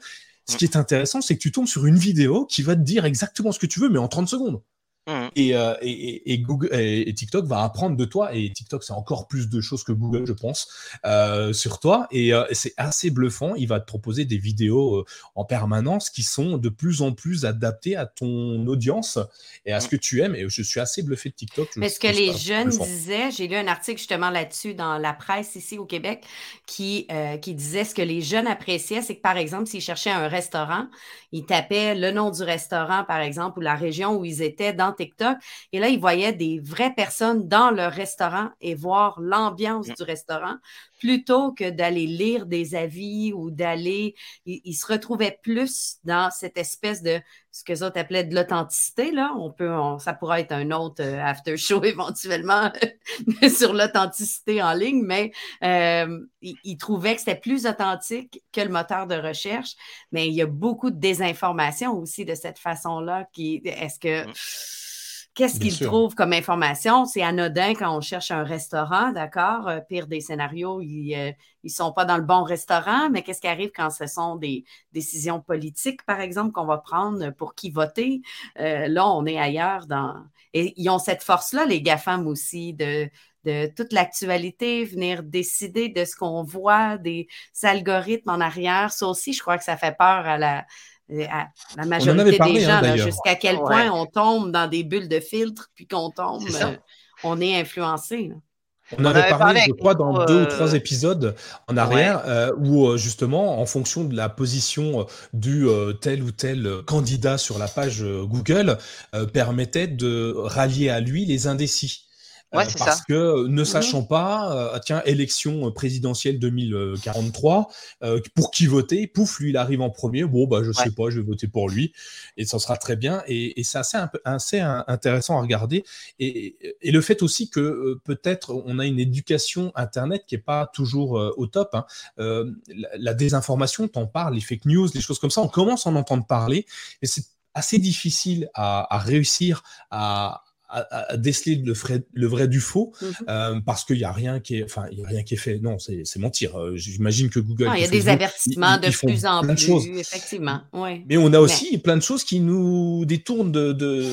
A: Ce qui est intéressant, c'est que tu tombes sur une vidéo qui va te dire exactement ce que tu veux, mais en 30 secondes. Mmh. Euh, et, et, Google, et, TikTok va apprendre de toi, et TikTok c'est encore plus de choses que Google, je pense, euh, sur toi, et euh, c'est assez bluffant. Il va te proposer des vidéos en permanence qui sont de plus en plus adaptées à ton audience et à ce mmh. que tu aimes. Et je suis assez bluffé de TikTok.
B: Mais ce que les jeunes disaient, j'ai lu un article justement là-dessus dans la presse ici au Québec qui, qui disait ce que les jeunes appréciaient, c'est que par exemple, s'ils cherchaient un restaurant, ils tapaient le nom du restaurant, par exemple, ou la région où ils étaient dans TikTok. Et là, ils voyaient des vraies personnes dans leur restaurant et voir l'ambiance du restaurant plutôt que d'aller lire des avis ou d'aller. Ils, se retrouvaient plus dans cette espèce de ce que autres appelaient de l'authenticité. Là, on peut, ça pourrait être un autre euh, after show éventuellement sur l'authenticité en ligne, mais euh, ils, trouvaient que c'était plus authentique que le moteur de recherche. Mais il y a beaucoup de désinformation aussi de cette façon-là. Qui, est-ce que mmh. Qu'est-ce qu'ils trouvent comme information? C'est anodin quand on cherche un restaurant, d'accord? Euh, pire des scénarios, ils ne euh, sont pas dans le bon restaurant, mais qu'est-ce qui arrive quand ce sont des décisions politiques, par exemple, qu'on va prendre pour qui voter? Euh, là, on est ailleurs dans. Et ils ont cette force-là, les GAFAM aussi, de, de toute l'actualité, venir décider de ce qu'on voit, des algorithmes en arrière. Ça aussi, je crois que ça fait peur à la la majorité des hein, gens, jusqu'à quel point on tombe dans des bulles de filtre, puis qu'on tombe, euh, on est influencé.
A: On, avait, parlé, je crois, dans deux ou trois euh, épisodes en arrière, euh, où justement, en fonction de la position du tel ou tel candidat sur la page Google, permettait de rallier à lui les indécis. Euh, parce que ne mmh sachant pas, euh, ah, tiens, élection présidentielle 2043, euh, pour qui voter Pouf, lui, il arrive en premier. Bon, bah, je sais pas, je vais voter pour lui. Et ça sera très bien. Et, c'est assez, assez, intéressant à regarder. Et, le fait aussi que peut-être on a une éducation Internet qui est pas toujours au top. Hein. La, désinformation, t'en parles, les fake news, les choses comme ça, on commence à en entendre parler. Et c'est assez difficile à réussir à, à, déceler le, le, vrai du faux mhm. euh, parce qu'il n'y a rien qui est, enfin, il y a rien qui est fait. Non, c'est mentir. Euh, j'imagine que Google.
B: il y a des avertissements de plus en plus, effectivement.
A: Mais on a aussi plein de choses qui nous détournent de. de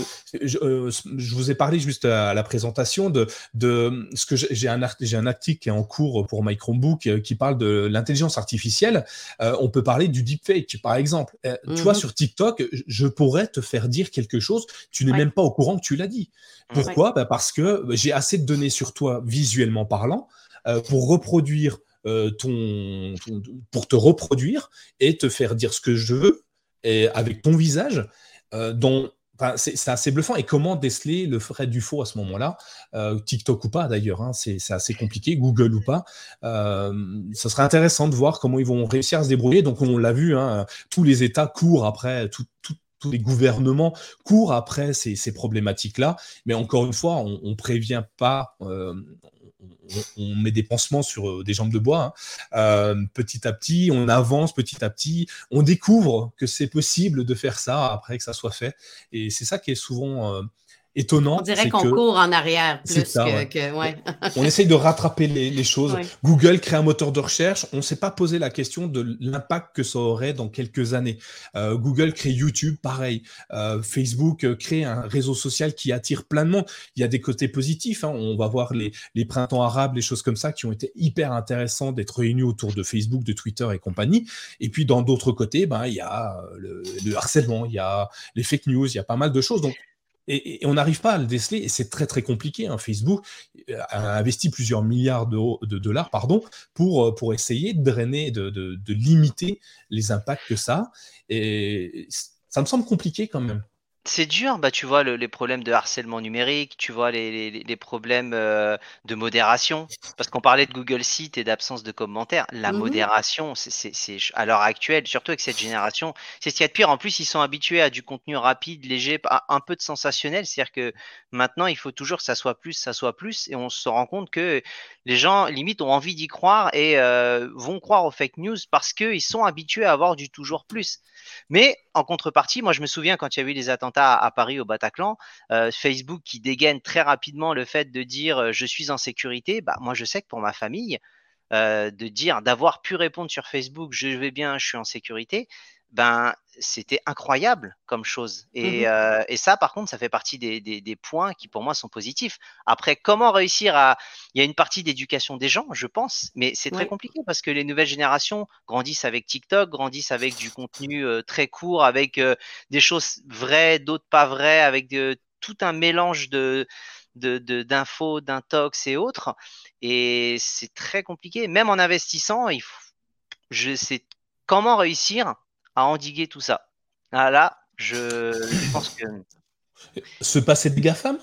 A: euh, je, vous ai parlé juste à la présentation de, de ce que j'ai un, un article qui est en cours pour My Chromebook qui parle de l'intelligence artificielle. on peut parler du deepfake, par exemple. Tu vois, mhm. sur TikTok, je pourrais te faire dire quelque chose, tu n'es même pas au courant que tu l'as dit. Pourquoi? Bah, Parce que bah, j'ai assez de données sur toi visuellement parlant euh, pour reproduire euh, ton, pour te reproduire et te faire dire ce que je veux et avec ton visage. Euh, dont c'est assez bluffant. Et comment déceler le vrai du faux à ce moment-là? TikTok ou pas d'ailleurs, hein, c'est assez compliqué, Google ou pas. Euh, ça serait intéressant de voir comment ils vont réussir à se débrouiller. Donc on l'a vu, hein, tous les États courent après tout, tous les gouvernements courent après ces, problématiques-là. Mais encore une fois, on, ne prévient pas. Euh, on, met des pansements sur euh, des jambes de bois. Hein. Euh, petit à petit, on avance petit à petit, on découvre que c'est possible de faire ça après que ça soit fait. Et c'est ça qui est souvent étonnant.
B: On dirait qu'on court en arrière plus que. Ouais.
A: on essaye de rattraper les, choses. Google crée un moteur de recherche. On ne s'est pas posé la question de l'impact que ça aurait dans quelques années. Euh, Google crée YouTube, pareil. Euh, Facebook euh, crée un réseau social qui attire plein de monde. Il y a des côtés positifs. Hein. On va voir les, les, printemps arabes, les choses comme ça qui ont été hyper intéressants d'être réunis autour de Facebook, de Twitter et compagnie. Et puis dans d'autres côtés, ben, il y a le, le harcèlement, il y a les fake news, il y a pas mal de choses. Donc et, on n'arrive pas à le déceler, et c'est très très compliqué. Hein. Facebook euh, a investi plusieurs milliards de, dollars euh, pour essayer de drainer, de, de, limiter les impacts que ça a. Et ça me semble compliqué quand même.
C: C'est dur, bah tu vois les problèmes de harcèlement numérique, tu vois les, les, problèmes euh, de modération, parce qu'on parlait de Google Site et d'absence de commentaires. La mmh modération, c'est à l'heure actuelle, surtout avec cette génération, c'est ce qu'il y a de pire. En plus, ils sont habitués à du contenu rapide, léger, un peu de sensationnel. C'est-à-dire que maintenant, il faut toujours que ça soit plus, ça soit plus, et on se rend compte que les gens limite ont envie d'y croire et euh, vont croire aux fake news parce qu'ils sont habitués à avoir du toujours plus. Mais en contrepartie, moi je me souviens quand il y a eu les attentats à, Paris au Bataclan, euh, Facebook qui dégaine très rapidement le fait de dire euh, je suis en sécurité, bah moi je sais que pour ma famille, de dire d'avoir pu répondre sur Facebook je vais bien, je suis en sécurité, ben c'était incroyable comme chose. Mmh euh, et, ça, par contre, ça fait partie des, points qui, pour moi, sont positifs. Après, comment réussir à... Il y a une partie d'éducation des gens, je pense, mais c'est très compliqué parce que les nouvelles générations grandissent avec TikTok, grandissent avec du contenu euh, très court, avec euh, des choses vraies, d'autres pas vraies, avec tout un mélange de d'infos, d'intox et autres. Et c'est très compliqué. Même en investissant, il faut, je sais comment réussir à endiguer tout ça. Ah, là, je, pense que.
A: Se passer de GAFAM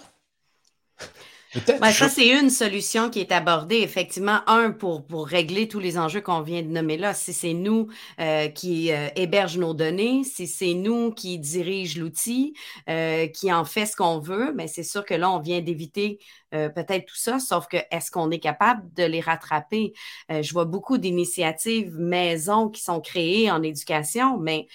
B: Peut-être. Ben, ça, c'est une solution qui est abordée, effectivement. Un, pour, pour régler tous les enjeux qu'on vient de nommer là. Si c'est nous euh, qui euh, héberge nos données, si c'est nous qui dirige l'outil, euh, qui en fait ce qu'on veut, mais ben, c'est sûr que là, on vient d'éviter peut-être tout ça, sauf que est-ce qu'on est capable de les rattraper? je vois beaucoup d'initiatives maison qui sont créées en éducation, mais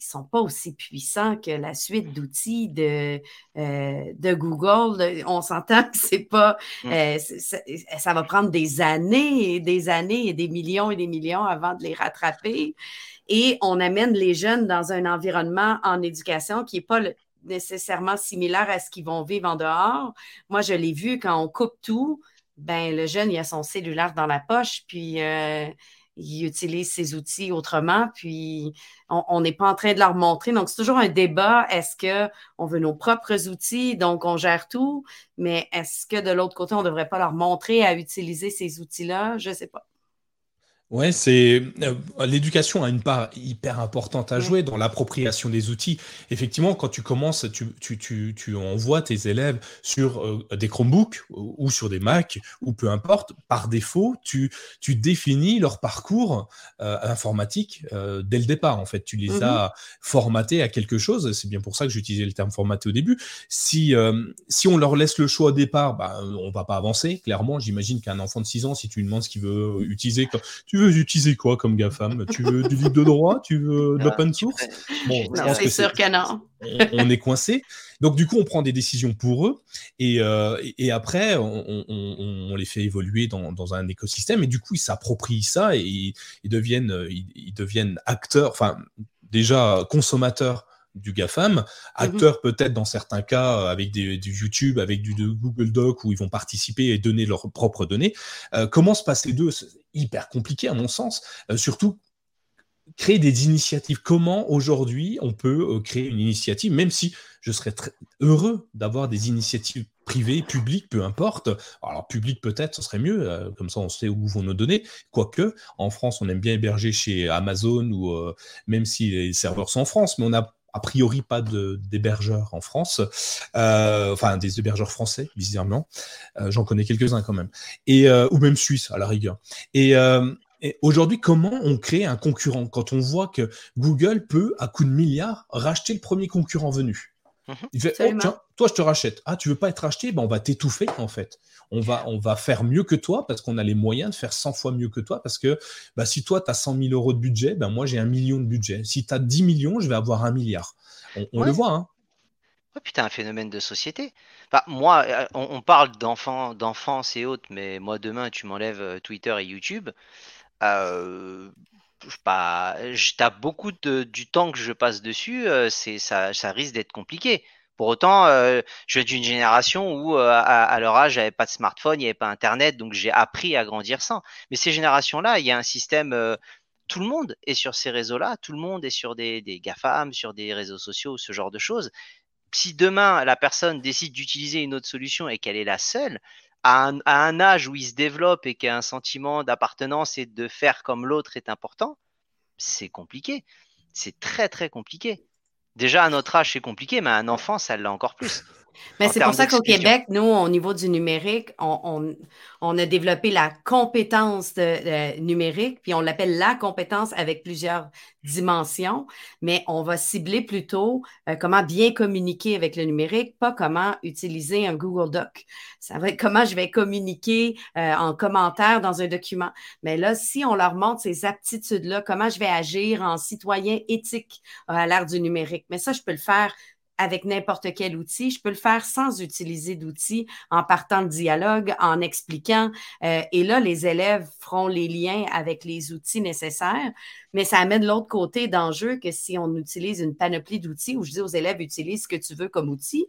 B: ils sont pas aussi puissants que la suite d'outils de, euh, de Google. On s'entend que c'est pas, mmh. euh, ça, va prendre des années et des années et des millions et des millions avant de les rattraper. Et on amène les jeunes dans un environnement en éducation qui n'est pas nécessairement similaire à ce qu'ils vont vivre en dehors. Moi, je l'ai vu quand on coupe tout, ben le jeune il a son cellulaire dans la poche, puis euh, ils utilisent ces outils autrement, puis on n'est pas en train de leur montrer. Donc, c'est toujours un débat. Est-ce qu'on veut nos propres outils, donc on gère tout, mais est-ce que de l'autre côté, on ne devrait pas leur montrer à utiliser ces outils-là? Je ne sais pas.
A: Ouais, c'est euh, l'éducation a une part hyper importante à jouer dans l'appropriation des outils. Effectivement, quand tu commences, tu, tu, tu, tu envoies tes élèves sur euh, des Chromebooks ou sur des Mac ou peu importe. Par défaut, tu, tu définis leur parcours euh, informatique dès le départ. En fait, tu les mmh as formatés à quelque chose. C'est bien pour ça que j'utilisais le terme formaté au début. Si si on leur laisse le choix au départ, bah, on va pas avancer. Clairement, j'imagine qu'un enfant de 6 ans, si tu lui demandes ce qu'il veut utiliser, tu veux utiliser quoi comme GAFAM? Tu veux du libre de droit? Tu veux de l'open source?
B: Bon, c'est sûr que non.
A: on, est coincé. Donc du coup, on prend des décisions pour eux et, euh, et après, on, les fait évoluer dans, dans, un écosystème et du coup, ils s'approprient ça et ils, deviennent, ils, deviennent acteurs, enfin déjà consommateurs du GAFAM, mhm. acteurs peut-être dans certains cas avec des, du YouTube, avec du Google Doc où ils vont participer et donner leurs propres données. Euh, comment se passer d'eux? Hyper compliqué à mon sens. Euh, surtout créer des initiatives. Comment aujourd'hui on peut euh, créer une initiative, même si je serais très heureux d'avoir des initiatives privées, publiques, peu importe. Alors public peut-être, ce serait mieux, euh, comme ça on sait où vont nos données. Quoique, en France, on aime bien héberger chez Amazon ou même si les serveurs sont en France, mais on a a priori pas d'hébergeurs en France, enfin des hébergeurs français, bizarrement. J'en connais quelques-uns quand même, et ou même suisse à la rigueur. Et et aujourd'hui, comment on crée un concurrent? Quand on voit que Google peut, à coup de milliards, racheter le premier concurrent venu mmh Il fait, oh, tiens, toi, je te rachète. Ah, tu veux pas être racheté ben, On va t'étouffer, en fait. On va, on va faire mieux que toi parce qu'on a les moyens de faire 100 fois mieux que toi. Parce que bah, si toi, tu as 100 000 euros de budget, ben, moi, j'ai un million de budget. Si tu as 10 millions, je vais avoir un milliard. On, le voit, hein
C: Ouais, putain, un phénomène de société. Moi, euh, on, parle d'enfants, d'enfance et autres, mais moi demain tu m'enlèves euh, Twitter et YouTube. Euh, pas, t'as beaucoup de, du temps que je passe dessus, euh, c'est ça, risque d'être compliqué. Pour autant, je suis d'une génération où à, leur âge, j'avais pas de smartphone, il n'y avait pas Internet, donc j'ai appris à grandir sans. Mais ces générations-là, il y a un système tout le monde est sur ces réseaux-là, tout le monde est sur des, des GAFAM, sur des réseaux sociaux, ce genre de choses si demain la personne décide d'utiliser une autre solution et qu'elle est la seule, à un, âge où il se développe et qu'il sentiment d'appartenance et de faire comme l'autre est important, c'est compliqué. C'est très très compliqué. déjà à notre âge c'est compliqué, mais à un enfant ça l'est encore plus.
B: Mais c'est pour ça qu'au Québec, nous, au niveau du numérique, on, a développé la compétence numérique, puis on l'appelle la compétence avec plusieurs dimensions, mais on va cibler plutôt euh, comment bien communiquer avec le numérique, pas comment utiliser un Google Doc. Ça va être comment je vais communiquer euh, en commentaire dans un document. Mais là, si on leur montre ces aptitudes-là, comment je vais agir en citoyen éthique à l'ère du numérique, mais ça, je peux le faire avec n'importe quel outil. Je peux le faire sans utiliser d'outils, en partant de dialogue, en expliquant. Euh, et là, les élèves feront les liens avec les outils nécessaires mais ça amène l'autre côté d'enjeu que si on utilise une panoplie d'outils, où je dis aux élèves, utilise ce que tu veux comme outil,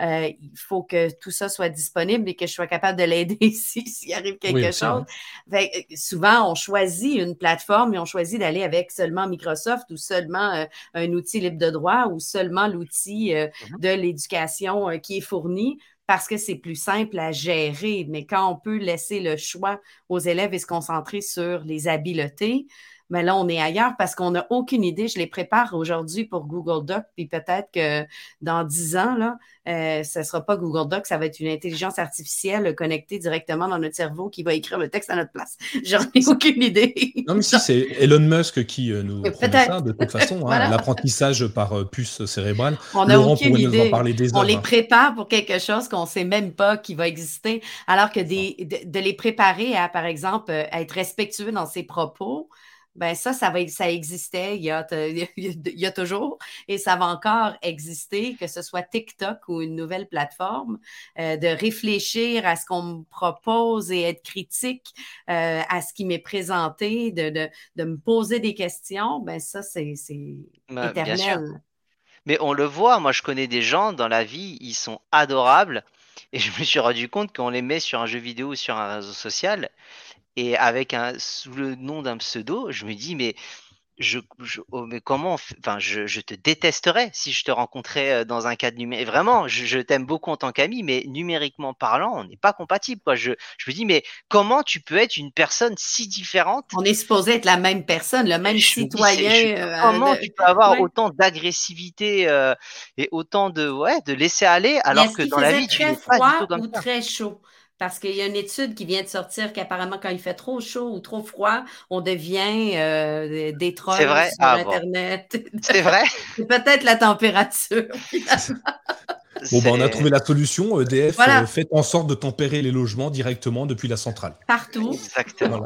B: euh, il faut que tout ça soit disponible et que je sois capable de l'aider s'il arrive quelque chose. Euh, souvent, on choisit une plateforme et on choisit d'aller avec seulement Microsoft ou seulement euh, un outil libre de droit ou seulement l'outil mm-hmm. de l'éducation qui est fourni parce que c'est plus simple à gérer. Mais quand on peut laisser le choix aux élèves et se concentrer sur les habiletés, mais là, on est ailleurs parce qu'on n'a aucune idée. Je les prépare aujourd'hui pour Google Doc, puis peut-être que dans dix ans, là, euh, ce ne sera pas Google Doc, ça va être une intelligence artificielle connectée directement dans notre cerveau qui va écrire le texte à notre place. J'en ai aucune idée.
A: Non, mais si, c'est Elon Musk qui euh, nous promet ça, de toute façon. Hein, l'apprentissage par euh, puce cérébrale.
B: On n'a aucune idée. on les hein. prépare pour quelque chose qu'on ne sait même pas qui va exister, alors que de, de les préparer à, par exemple, à être respectueux dans ses propos, ben ça, ça, va, ça existait il y, a, il y, a, toujours et ça va encore exister, que ce soit TikTok ou une nouvelle plateforme, euh, de réfléchir à ce qu'on me propose et être critique euh, à ce qui m'est présenté, de, de, de, me poser des questions, ben ça, c'est ben, éternel.
C: Mais on le voit, moi je connais des gens dans la vie, ils sont adorables. Et je me suis rendu compte qu'on les met sur un jeu vidéo ou sur un réseau social, et avec un sous le nom d'un pseudo, je me dis mais je, oh, mais comment enfin je, je, te détesterais si je te rencontrais euh, dans un cadre numérique vraiment je, je t'aime beaucoup en tant qu'ami mais numériquement parlant on n'est pas compatible quoi. Je, je me dis mais comment tu peux être une personne si différente
B: on est supposé être la même personne le même citoyen
C: euh, comment tu peux avoir autant d'agressivité euh, et autant de ouais de laisser aller alors que dans la vie tu es pas du tout comme
B: ou très chaud? Parce qu'il y a une étude qui vient de sortir qu'apparemment, quand il fait trop chaud ou trop froid, on devient euh, des trolls sur ah, Internet.
C: C'est vrai?
B: C'est peut-être la température.
A: Bon, ben, on a trouvé la solution. EDF euh, fait en sorte de tempérer les logements directement depuis la centrale.
B: Partout.
C: Exactement.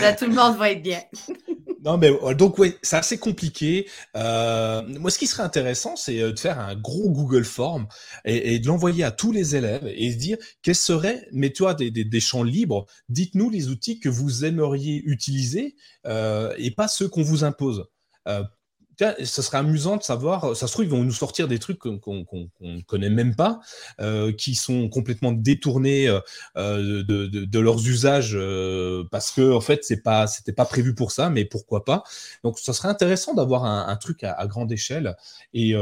B: Là, tout le monde va être bien.
A: Non, mais euh, donc, oui, c'est assez compliqué. Euh, moi, ce qui serait intéressant, c'est de faire un gros Google Form et, de l'envoyer à tous les élèves et se dire quels seraient, mais toi, des, des, champs libres. Dites-nous les outils que vous aimeriez utiliser et pas ceux qu'on vous impose ce serait amusant de savoir, ça se trouve, ils vont nous sortir des trucs qu'on ne connaît même pas, euh, qui sont complètement détournés euh, euh, de, leurs usages parce que, en fait, c'est pas, c'était pas prévu pour ça, mais pourquoi pas. Donc, ça serait intéressant d'avoir un, truc à, grande échelle et,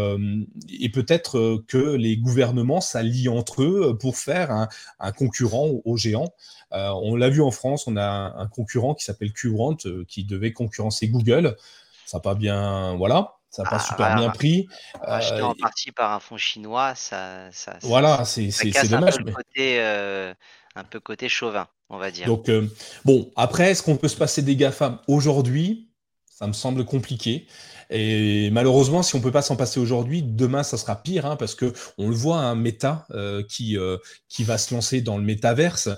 A: peut-être que les gouvernements s'allient entre eux pour faire un, concurrent aux géants. on l'a vu en France, on a un, concurrent qui s'appelle Qrant qui devait concurrencer Google. Ça n'a pas bien, voilà, ça n'a pas ah, super bien pris.
C: Acheté en euh, partie par un fonds chinois, ça, ça
A: voilà, c'est dommage.
C: Un peu, côté, euh, un peu côté chauvin, on va dire.
A: Donc, euh, bon, après, est-ce qu'on peut se passer des GAFAM aujourd'hui? Ça me semble compliqué. Et malheureusement, si on peut pas s'en passer aujourd'hui, demain ça sera pire, hein, parce que on le voit, un hein, Meta euh, qui euh, qui va se lancer dans le métaverse,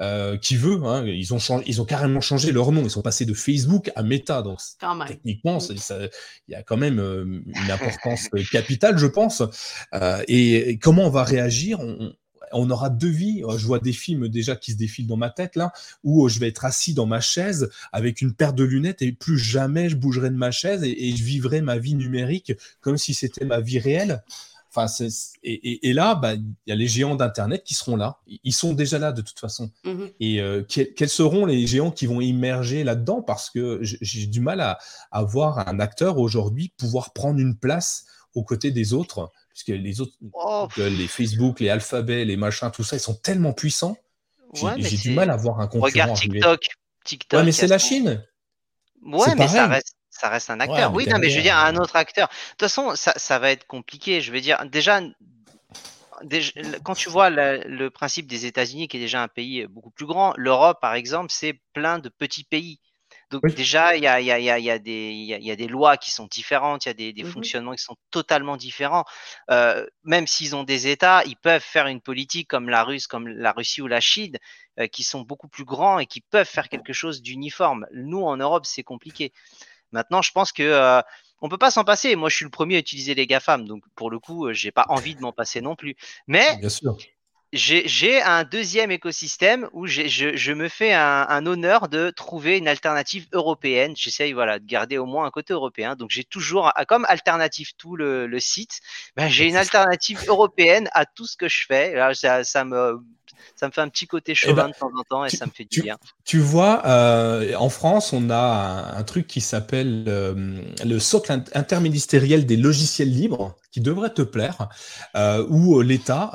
A: euh, qui veut. Hein, ils ont changé, ils ont carrément changé leur nom. Ils sont passés de Facebook à Meta. Donc techniquement, il y a quand même une importance capitale, je pense. Et, comment on va réagir? On aura deux vies. Je vois des films déjà qui se défilent dans ma tête là, où je vais être assis dans ma chaise avec une paire de lunettes et plus jamais je bougerai de ma chaise et, je vivrai ma vie numérique comme si c'était ma vie réelle. Enfin, et, là, bah, il y a les géants d'Internet qui seront là. Ils sont déjà là de toute façon. Mm-hmm. Et euh, quels seront les géants qui vont immerger là-dedans? Parce que j'ai du mal à, à voir un acteur aujourd'hui pouvoir prendre une place aux côtés des autres que les autres, oh. les Facebook, les alphabets, les machins, tout ça, ils sont tellement puissants. J'ai du mal à voir un concurrent.
C: Regarde TikTok.
A: TikTok ouais, mais c'est la Chine.
C: Ouais, mais ça reste, Ça reste un acteur. oui, non, mais je veux dire, un autre acteur. De toute façon, ça, ça va être compliqué. Je veux dire, déjà, quand tu vois le, principe des États-Unis, qui est déjà un pays beaucoup plus grand, l'Europe, par exemple, c'est plein de petits pays. Donc déjà, il y a, y, a, y, a des, y a des lois qui sont différentes, il y a des, des mmh fonctionnements qui sont totalement différents. Euh, même s'ils ont des États, ils peuvent faire une politique comme la Russe, comme la Russie ou la Chine, euh, qui sont beaucoup plus grands et qui peuvent faire quelque chose d'uniforme. Nous, en Europe, c'est compliqué. Maintenant, je pense que euh, on peut pas s'en passer. Moi, je suis le premier à utiliser les GAFAM, donc pour le coup, j'ai pas envie de m'en passer non plus. Mais
A: Bien sûr
C: j'ai un deuxième écosystème où je, je, me fais un, un, honneur de trouver une alternative européenne. J'essaye voilà, de garder au moins un côté européen. Donc j'ai toujours, comme alternative tout le, le site, ben, j'ai une alternative européenne à tout ce que je fais. Là, ça, ça me ça me fait un petit côté chauvin eh ben, de temps en temps et ça me fait du bien.
A: Tu vois, euh, en France, on a un, truc qui s'appelle euh, le socle interministériel des logiciels libres qui devrait te plaire, euh, où l'État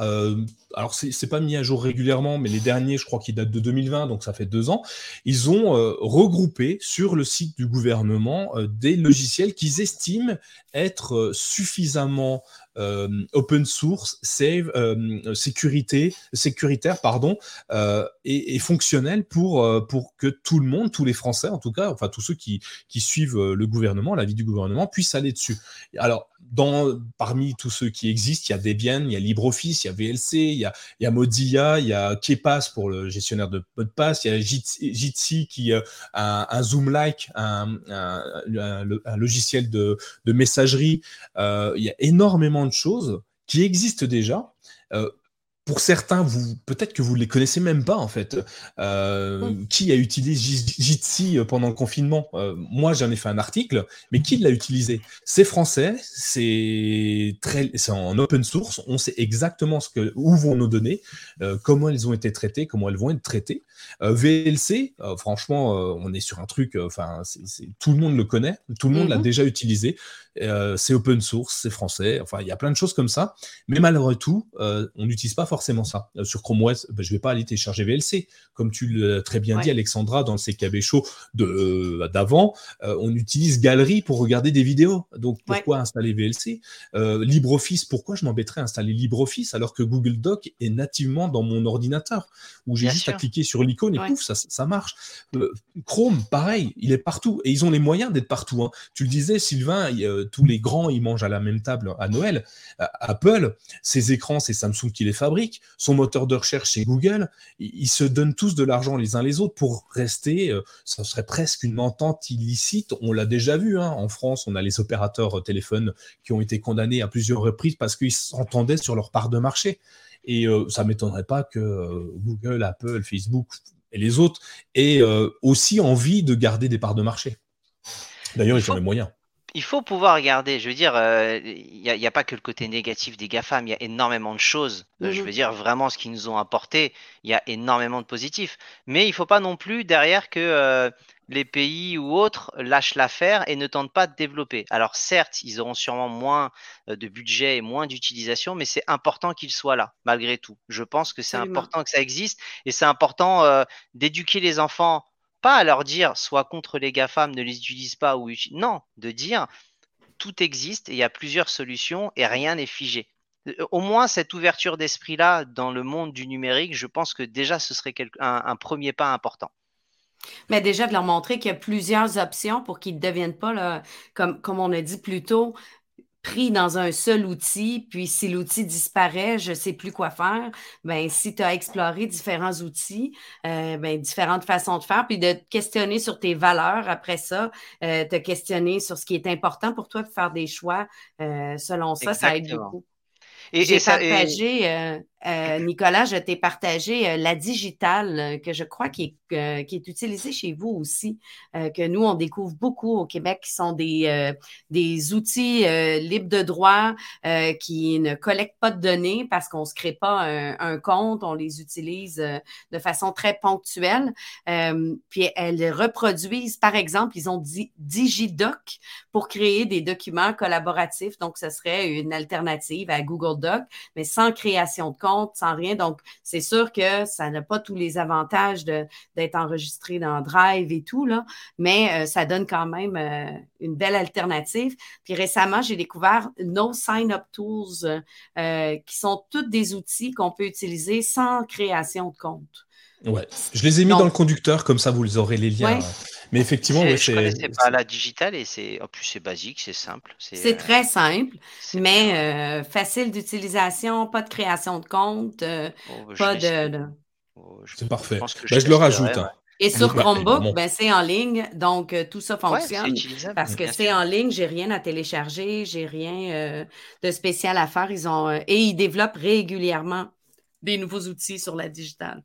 A: alors c'est pas mis à jour régulièrement, mais les derniers, je crois qu'ils datent de 2020, donc ça fait deux ans, ils ont euh, regroupé sur le site du gouvernement euh, des logiciels qu'ils estiment être euh, suffisamment open source, save, sécurité, sécuritaire, pardon, et, et, fonctionnel pour pour que tout le monde, tous les Français en tout cas, enfin tous ceux qui qui suivent le gouvernement, la vie du gouvernement, puissent aller dessus. Alors dans, parmi tous ceux qui existent, il y a Debian, il y a LibreOffice, il y a VLC, il y a, il Mozilla, il y a Kepass pour le gestionnaire de mot de passe, il y a Jitsi qui a un, Zoom-like, un, un, logiciel de, de messagerie. Euh, il y a énormément de choses qui existent déjà. Euh, pour certains, vous peut-être que vous ne les connaissez même pas en fait. Euh, qui a utilisé Jitsi euh, pendant le confinement? Euh, Moi, j'en ai fait un article, mais qui l'a utilisé? C'est français, c'est très, c'est en open source. On sait exactement ce que où vont nos données, comment elles ont été traitées, comment elles vont être traitées. VLC, franchement, on est sur un truc. Enfin, tout le monde le connaît, tout le monde l'a mm-hmm. déjà utilisé. C'est open source, c'est français. Enfin, il y a plein de choses comme ça. Mais malheureusement, on n'utilise pas forcément ça. Euh, sur Chrome OS, ben, je ne vais pas aller télécharger VLC. Comme tu l'as très bien dit, Alexandra, dans le CKB Show euh, d'avant, euh, on utilise Galerie pour regarder des vidéos. Donc pourquoi installer VLC LibreOffice, pourquoi je m'embêterais à installer LibreOffice alors que Google Doc est nativement dans mon ordinateur où j'ai juste à cliquer sur l'icône et pouf, ça, ça marche. Chrome, pareil, il est partout et ils ont les moyens d'être partout. Hein. Tu le disais, Sylvain, tous les grands, ils mangent à la même table à Noël. Apple, ses écrans, c'est Samsung qui les fabrique son moteur de recherche c'est Google, ils se donnent tous de l'argent les uns les autres pour rester, euh, ça serait presque une entente illicite, on l'a déjà vu, hein. en France on a les opérateurs euh, téléphones qui ont été condamnés à plusieurs reprises parce qu'ils s'entendaient sur leur part de marché. Et euh, ça m'étonnerait pas que Google, Apple, Facebook et les autres aient aussi envie de garder des parts de marché. D'ailleurs, ils ont les moyens
C: il faut pouvoir regarder. Je veux dire, euh, il n'y a, pas que le côté négatif des GAFAM, il y a énormément de choses. Euh, je mhm. veux dire, vraiment, ce qu'ils nous ont apporté, il y a énormément de positifs. Mais il ne faut pas non plus derrière que euh, les pays ou autres lâchent l'affaire et ne tentent pas de développer. Alors certes, ils auront sûrement moins de budget et moins d'utilisation, mais c'est important qu'ils soient là, malgré tout. Je pense que c'est important que ça existe et c'est important d'éduquer les enfants pas à leur dire soit contre les GAFAM, ne les utilise pas ou non, de dire tout existe et il y a plusieurs solutions et rien n'est figé. Euh, au moins cette ouverture d'esprit-là dans le monde du numérique, je pense que déjà ce serait un, premier pas important.
B: Mais déjà de leur montrer qu'il y a plusieurs options pour qu'ils ne deviennent pas, comme, comme on a dit plus tôt, pris dans un seul outil, puis si l'outil disparaît, je ne sais plus quoi faire. Ben, si tu as exploré différents outils, euh, ben, différentes façons de faire, puis de te questionner sur tes valeurs après ça, euh, te questionner sur ce qui est important pour toi, de faire des choix euh, selon ça, ça aide beaucoup. Et, J'ai partagé, euh, Nicolas, je t'ai partagé euh, la digitale, euh, que je crois qui est, utilisée chez vous aussi, que nous, on découvre beaucoup au Québec, qui sont des, des outils libres de droit qui ne collectent pas de données parce qu'on ne se crée pas un, compte, on les utilise de façon très ponctuelle. puis elles reproduisent, par exemple, ils ont dit DigiDoc pour créer des documents collaboratifs. Donc, ce serait une alternative à Google Doc, mais sans création de compte sans rien. Donc, c'est sûr que ça n'a pas tous les avantages d'être enregistré dans Drive et tout, mais ça donne quand même une belle alternative. Puis récemment, j'ai découvert No Sign Up Tools, qui sont tous des outils qu'on peut utiliser sans création de compte.
A: Ouais, je les ai mis dans le conducteur, comme ça vous aurez les liens. Mais effectivement,
C: ouais, je connaissais pas la digitale et c'est en plus c'est basique, c'est simple.
B: C'est très simple, mais euh, facile d'utilisation, pas de création de compte, euh, oh, bah, pas de.
A: Oh, c'est parfait. Je, ben, le rajoute. Hein.
B: Et sur Chromebook, ben, c'est en ligne, donc euh, tout ça fonctionne. parce que c'est en ligne, j'ai rien à télécharger, j'ai rien de spécial à faire. Ils ont et ils développent régulièrement des nouveaux outils sur la digitale.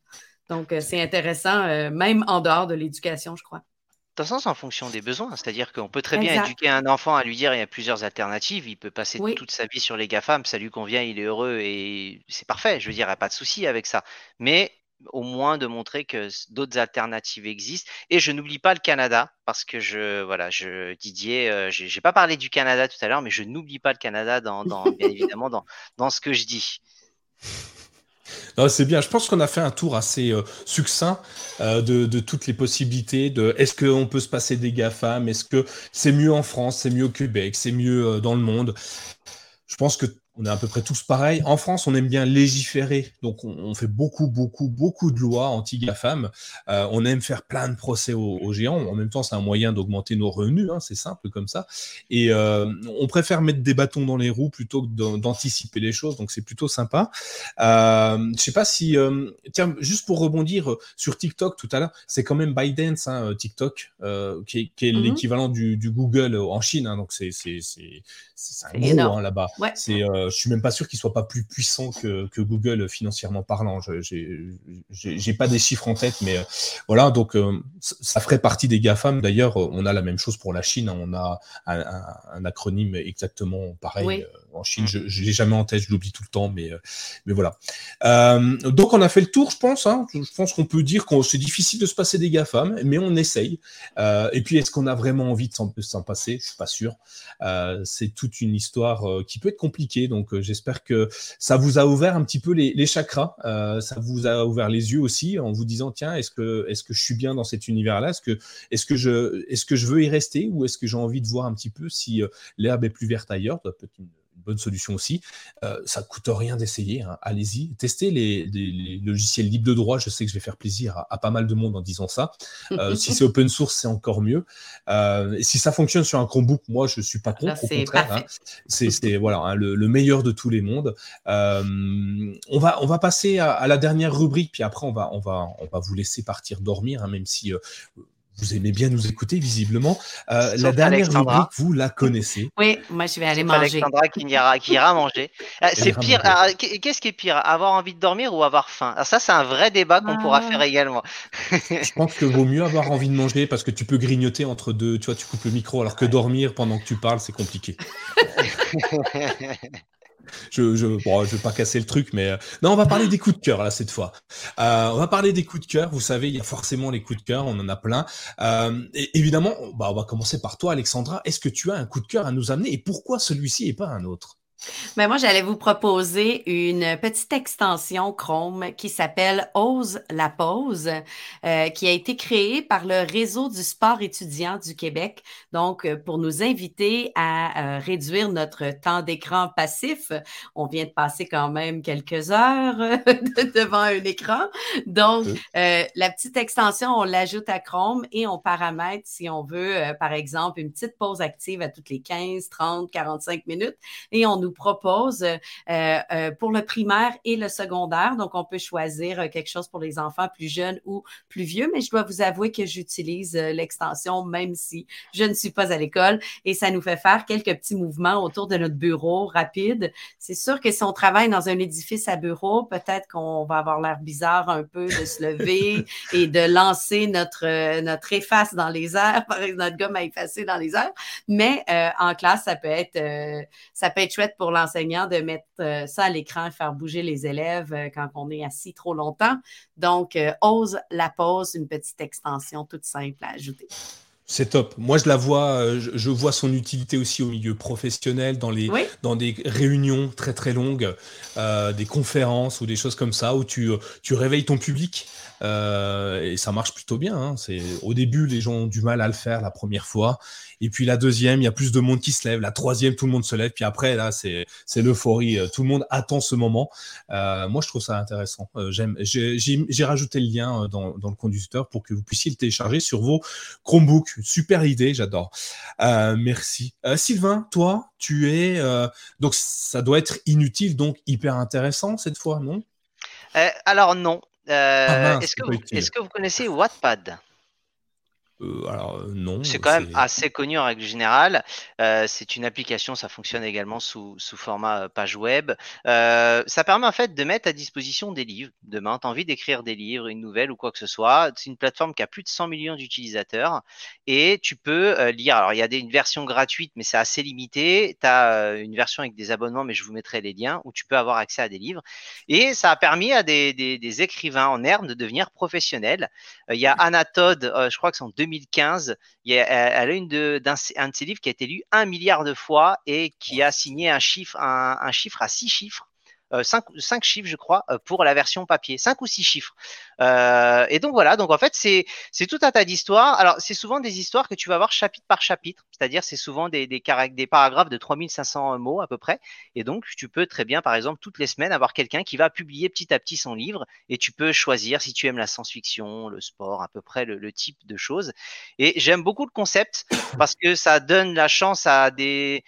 B: Donc, c'est intéressant, même en dehors de l'éducation, je crois
C: sens en fonction des besoins. C'est-à-dire qu'on peut très bien éduquer un enfant à lui dire il y a plusieurs alternatives. Il peut passer toute sa vie sur les GAFAM, ça lui convient, il est heureux et c'est parfait. Je veux dire, il n'y a pas de souci avec ça. Mais au moins de montrer que d'autres alternatives existent. Et je n'oublie pas le Canada parce que je, voilà, je, Didier, euh, je j'ai pas parlé du Canada tout à l'heure, mais je n'oublie pas le Canada dans, dans bien évidemment dans, dans ce que je dis
A: c'est bien. Je pense qu'on a fait un tour assez euh, succinct euh, de, toutes les possibilités. De est-ce qu'on peut se passer des GAFAM? Est-ce que c'est mieux en France C'est mieux au Québec C'est mieux euh, dans le monde? Je pense que on est à peu près tous pareils. En France, on aime bien légiférer, donc on, fait beaucoup, beaucoup, beaucoup de lois anti-GAFAM. Euh, on aime faire plein de procès aux, géants. En même temps, c'est un moyen d'augmenter nos revenus, hein, c'est simple comme ça. Et euh, on préfère mettre des bâtons dans les roues plutôt que d'anticiper les choses, donc c'est plutôt sympa. Euh, je sais pas si, euh, tiens, juste pour rebondir sur TikTok tout à l'heure, c'est quand même ByteDance, hein, TikTok, qui est, est mm-hmm. l'équivalent du, du, Google en Chine, hein, donc c'est un gros hein, là-bas. Ouais. C'est je suis même pas sûr qu'il soit pas plus puissant que, Google financièrement parlant. Je j'ai pas des chiffres en tête, mais euh, voilà. Donc euh, ça ferait partie des GAFAM. D'ailleurs, on a la même chose pour la Chine. Hein. On a un, acronyme exactement pareil. Euh, en Chine. Je, ne l'ai jamais en tête, je l'oublie tout le temps, mais, mais voilà. donc on a fait le tour, je pense. Hein. Je pense qu'on peut dire que c'est difficile de se passer des GAFAM, mais on essaye. et puis, est-ce qu'on a vraiment envie de s'en passer? Je suis pas sûr. c'est toute une histoire qui peut être compliquée. Donc, euh, j'espère que ça vous a ouvert un petit peu les, chakras, euh, ça vous a ouvert les yeux aussi en vous disant tiens, est-ce que, est-ce que je suis bien dans cet univers-là? Est-ce que, est-ce que je, est-ce que je veux y rester? Ou est-ce que j'ai envie de voir un petit peu si euh, l'herbe est plus verte ailleurs? Bonne solution aussi. Euh, ça coûte rien d'essayer. Hein. Allez-y, testez les, logiciels libres de droit. Je sais que je vais faire plaisir à, pas mal de monde en disant ça. Euh, si c'est open source, c'est encore mieux. Euh, et si ça fonctionne sur un Chromebook, moi, je suis pas contre. au contraire, hein. c'est voilà hein, le, meilleur de tous les mondes. on va on va passer à, la dernière rubrique, puis après on va on va on va vous laisser partir dormir, même si vous aimez bien nous écouter, visiblement. Euh, la dernière rubrique, vous la connaissez.
B: Oui, moi, je vais aller manger.
C: Alexandra qui ira, qui ira manger. Euh, c'est pire. Qu'est-ce qui est pire Avoir envie de dormir ou avoir faim? Alors Ça, c'est un vrai débat qu'on pourra ah. faire également.
A: je pense que vaut mieux avoir envie de manger parce que tu peux grignoter entre deux. Tu vois, tu coupes le micro alors que dormir pendant que tu parles, c'est compliqué. je je bon, je vais pas casser le truc, mais euh, non, on va parler des coups de cœur là cette fois. Euh, on va parler des coups de cœur. Vous savez, il y a forcément les coups de cœur, on en a plein. Euh, évidemment, bah, on va commencer par toi, Alexandra. Est-ce que tu as un coup de cœur à nous amener et pourquoi celui-ci et pas un autre?
B: Mais moi, j'allais vous proposer une petite extension Chrome qui s'appelle Ose la pause, euh, qui a été créée par le réseau du sport étudiant du Québec. Donc, euh, pour nous inviter à euh, réduire notre temps d'écran passif. On vient de passer quand même quelques heures devant un écran. Donc, la petite extension, on l'ajoute à Chrome et on paramètre si on veut, par exemple, une petite pause active à toutes les 15, 30, 45 minutes et on nous propose euh, euh, pour le primaire et le secondaire. Donc, on peut choisir euh, quelque chose pour les enfants plus jeunes ou plus vieux, mais je dois vous avouer que j'utilise l'extension même si je ne suis pas à l'école et ça nous fait faire quelques petits mouvements autour de notre bureau rapide. C'est sûr que si on travaille dans un édifice à bureau, peut-être qu'on va avoir l'air bizarre un peu de se lever et de lancer notre, notre efface dans les airs, par exemple, notre gomme à effacer dans les airs. Mais en classe, ça peut être, ça peut être chouette pour l'enseignant de mettre euh, ça à l'écran et faire bouger les élèves euh, quand on est assis trop longtemps. Donc, euh, ose la pause, une petite extension toute simple à ajouter.
A: C'est top. Moi, je la vois, euh, je, vois son utilité aussi au milieu professionnel, dans, les, dans des réunions très très longues, euh, des conférences ou des choses comme ça, où tu, tu réveilles ton public. Euh, et ça marche plutôt bien. Hein. C'est au début, les gens ont du mal à le faire la première fois, et puis la deuxième, il y a plus de monde qui se lève. La troisième, tout le monde se lève. Puis après, là, c'est c'est l'euphorie. Tout le monde attend ce moment. Euh, moi, je trouve ça intéressant. Euh, j'aime. J'ai rajouté le lien euh, dans, dans le conducteur pour que vous puissiez le télécharger sur vos Chromebooks. Super idée, j'adore. Euh, merci. Euh, Sylvain, toi, tu es donc ça doit être inutile, donc hyper intéressant cette fois, non?
C: Alors non. Ah est-ce que, est que, vous connaissez Wattpad?
A: Euh, alors euh, non.
C: C'est quand même assez connu en règle générale. Euh, c'est une application, ça fonctionne également sous, sous format page web. ça permet en fait de mettre à disposition des livres. Demain, tu as envie d'écrire des livres, une nouvelle ou quoi que ce soit. C'est une plateforme qui a plus de 100 millions d'utilisateurs et tu peux lire. Alors il y a des, une version gratuite, mais c'est assez limité. Tu as une version avec des abonnements, mais je vous mettrai les liens où tu peux avoir accès à des livres. Et ça a permis à des, des, des écrivains en herbe de devenir professionnels. Il y a Anna Todd, je crois que c'est en 2015. elle a une de, un de ses livres qui a été lu un milliard de fois et qui a signé un chiffre, un chiffre à six chiffres 5, euh, cinq, chiffres, je crois, euh, pour la version papier, 5 ou 6 chiffres. Euh, et donc voilà, donc en fait, c'est, c'est tout un tas d'histoires. Alors, c'est souvent des histoires que tu vas avoir chapitre par chapitre, c'est-à-dire c'est souvent des, des, des paragraphes de 3500 mots à peu près. Et donc, tu peux très bien, par exemple, toutes les semaines, avoir quelqu'un qui va publier petit à petit son livre et tu peux choisir si tu aimes la science-fiction, le sport, à peu près le, le type de choses. Et j'aime beaucoup le concept parce que ça donne la chance à des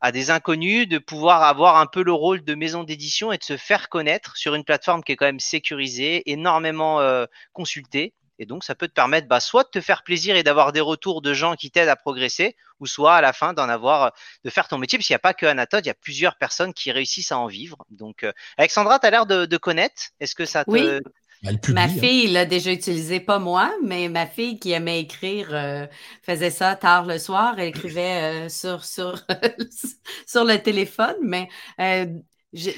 C: à des inconnus de pouvoir avoir un peu le rôle de maison d'édition et de se faire connaître sur une plateforme qui est quand même sécurisée, énormément euh, consultée. Et donc, ça peut te permettre bah, soit de te faire plaisir et d'avoir des retours de gens qui t'aident à progresser, ou soit à la fin d'en avoir, de faire ton métier, parce qu'il n'y a pas que Anatole, il y a plusieurs personnes qui réussissent à en vivre. Donc, euh, Alexandra, tu as l'air de, de connaître. Est-ce que ça te,
B: ma hein. fille l'a déjà utilisé, pas moi, mais ma fille qui aimait écrire euh, faisait ça tard le soir. Elle écrivait euh, sur, sur, sur le téléphone, mais euh,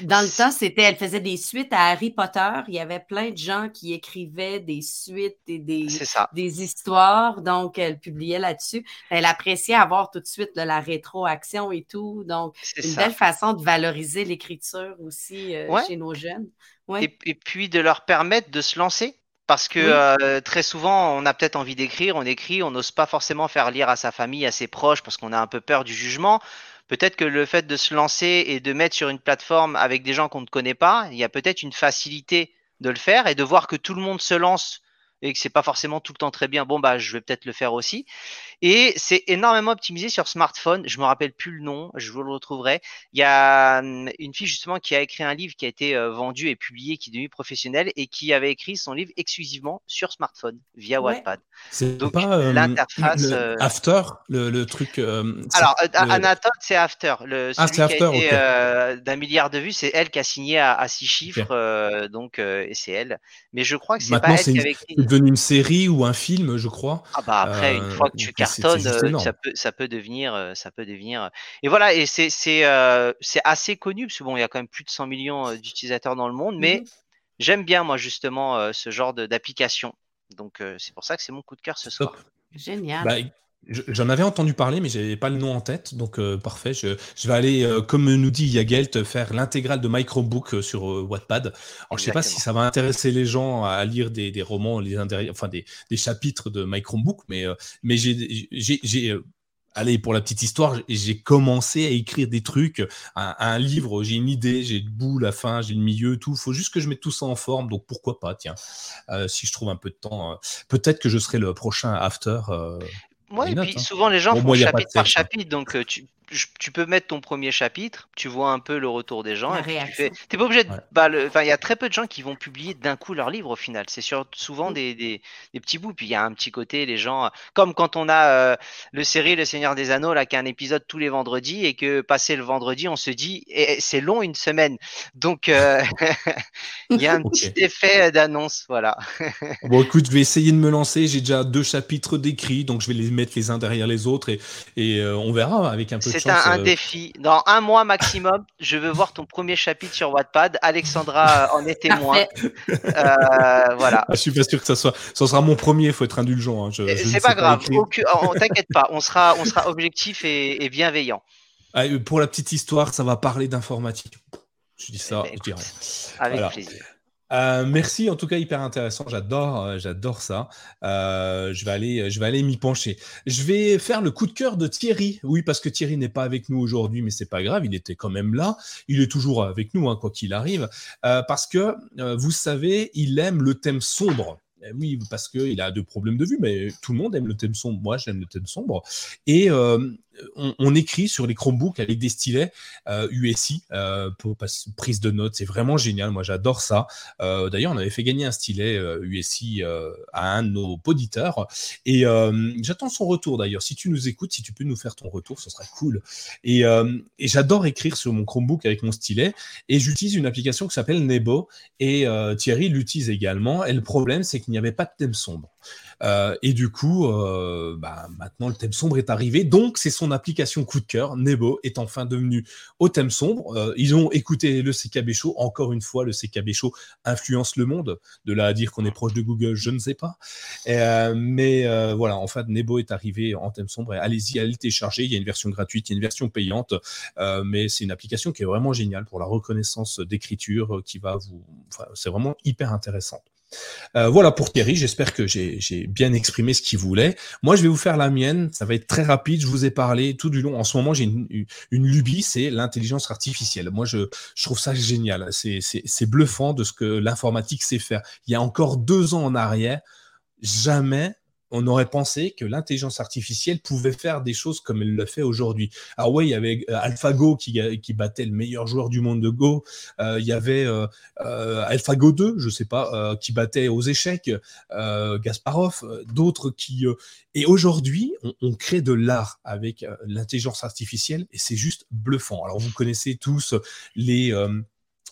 B: dans le temps, c'était, elle faisait des suites à Harry Potter. Il y avait plein de gens qui écrivaient des suites et des, des histoires, donc elle publiait là-dessus. Elle appréciait avoir tout de suite la rétroaction et tout. Donc, une belle façon de valoriser l'écriture aussi chez nos jeunes
C: et, puis de leur permettre de se lancer. Parce que euh, très souvent, on a peut-être envie d'écrire, on écrit, on n'ose pas forcément faire lire à sa famille, à ses proches, parce qu'on a un peu peur du jugement. Peut-être que le fait de se lancer et de mettre sur une plateforme avec des gens qu'on ne connaît pas, il y a peut-être une facilité de le faire et de voir que tout le monde se lance et que c'est pas forcément tout le temps très bien, bon bah je vais peut-être le faire aussi. Et c'est énormément optimisé sur smartphone. Je me rappelle plus le nom, je vous le retrouverai. Il y a hum, une fille justement qui a écrit un livre qui a été euh, vendu et publié, qui est devenu professionnel et qui avait écrit son livre exclusivement sur smartphone via Wattpad.
A: C'est donc pas euh, l'interface euh, After, le, truc.
C: Alors Anatole, c'est After. Le, ah, celui qui a été d'un milliard de vues, c'est elle qui a signé à, six chiffres, donc et c'est elle. Mais je crois que c'est pas elle qui avait écrit
A: devenu une série ou un film, je crois.
C: Ah bah après, une fois que tu euh, cartonnes, euh, ça peut, ça peut devenir, euh, ça peut devenir. Et voilà, et c'est c'est c'est assez connu parce que bon, il y a quand même plus de 100 millions d'utilisateurs dans le monde, mais mmh j'aime bien moi justement ce genre d'application. Donc c'est pour ça que c'est mon coup de cœur ce soir.
B: Génial. Bah,
A: J'en avais entendu parler, mais j'avais pas le nom en tête, donc euh, parfait. Je, je, vais aller, euh, comme nous dit Yagelt, faire l'intégrale de My Chromebook euh, sur Wattpad. Alors, je sais pas si ça va intéresser les gens à lire des, des romans, les enfin des, des, chapitres de My Chromebook, mais mais j'ai allez, pour la petite histoire, j'ai commencé à écrire des trucs, un, un livre, j'ai une idée, j'ai le bout, la fin, j'ai le milieu, tout. Il faut juste que je mette tout ça en forme, donc pourquoi pas, tiens, si je trouve un peu de temps, peut-être que je serai le prochain after.
C: Oui, et puis hein. souvent les gens font chapitre par chapitre, donc euh, tu, tu peux mettre ton premier chapitre, tu vois un peu le retour des gens. Tu fais... T'es pas obligé de. Bah, il y a très peu de gens qui vont publier d'un coup leur livre au final. C'est souvent des, des, des, petits bouts. Puis il y a un petit côté, les gens. Comme quand on a euh, le série Le Seigneur des Anneaux, là, qui a un épisode tous les vendredis et que passé le vendredi, on se dit, et, c'est long une semaine. Donc euh, il y a un petit effet d'annonce. Voilà.
A: bon, écoute, je vais essayer de me lancer. J'ai déjà deux chapitres d'écrits, donc je vais les mettre les uns derrière les autres et, et euh, on verra avec un peu de
C: C'est un, défi. Dans un mois maximum, je veux voir ton premier chapitre sur Wattpad. Alexandra en est témoin. voilà.
A: Ah, je suis pas sûr que ça soit. Ça sera mon premier. Il faut être indulgent. Hein.
C: C'est pas grave. Oh, t'inquiète pas. On sera, on sera objectif et, bienveillant.
A: Ah, pour la petite histoire, ça va parler d'informatique. Je dis ça,
C: eh
A: je dirais.
C: Avec plaisir.
A: Euh, merci, en tout cas hyper intéressant. J'adore, euh, j'adore ça. Euh, je vais aller, je vais aller m'y pencher. Je vais faire le coup de cœur de Thierry. Oui, parce que Thierry n'est pas avec nous aujourd'hui, mais c'est pas grave. Il était quand même là. Il est toujours avec nous, hein, quoi qu'il arrive, parce que vous savez, il aime le thème sombre. Eh oui, parce qu'il a deux problèmes de vue, mais tout le monde aime le thème sombre. Moi, j'aime le thème sombre. Et on, écrit sur les Chromebooks avec des stylets USI euh, euh, pour prise de notes. C'est vraiment génial. Moi, j'adore ça. Euh, d'ailleurs, on avait fait gagner un stylet USI à un de nos auditeurs. Et j'attends son retour d'ailleurs. Si tu nous écoutes, si tu peux nous faire ton retour, ce serait cool. Et, j'adore écrire sur mon Chromebook avec mon stylet. Et j'utilise une application qui s'appelle Nebo. Et Thierry l'utilise également. Et le problème, c'est qu'il n'y avait pas de thème sombre. Et du coup, bah, maintenant le thème sombre est arrivé. Donc, c'est son application coup de cœur. Nebo est enfin devenu au thème sombre. Euh, ils ont écouté le CKB Show. Encore une fois, le CKB Show influence le monde. De là à dire qu'on est proche de Google, je ne sais pas. mais voilà, en fait, Nebo est arrivé en thème sombre. Allez-y, allez le télécharger. Il y a une version gratuite, il y a une version payante. mais c'est une application qui est vraiment géniale pour la reconnaissance d'écriture qui va vous. Enfin, c'est vraiment hyper intéressant. Euh, voilà pour Thierry, j'espère que j'ai bien exprimé ce qu'il voulait. Moi, je vais vous faire la mienne, ça va être très rapide, je vous ai parlé tout du long. En ce moment, j'ai une, une, lubie, c'est l'intelligence artificielle. Moi, je, je, trouve ça génial, c'est bluffant de ce que l'informatique sait faire. Il y a encore deux ans en arrière, jamais on aurait pensé que l'intelligence artificielle pouvait faire des choses comme elle le fait aujourd'hui. Alors oui, il y avait euh, AlphaGo qui, qui battait le meilleur joueur du monde de Go. Euh, il y avait euh, AlphaGo 2, je sais pas, qui battait aux échecs. Gasparov, d'autres qui. et aujourd'hui, on, crée de l'art avec l'intelligence artificielle et c'est juste bluffant. Alors vous connaissez tous les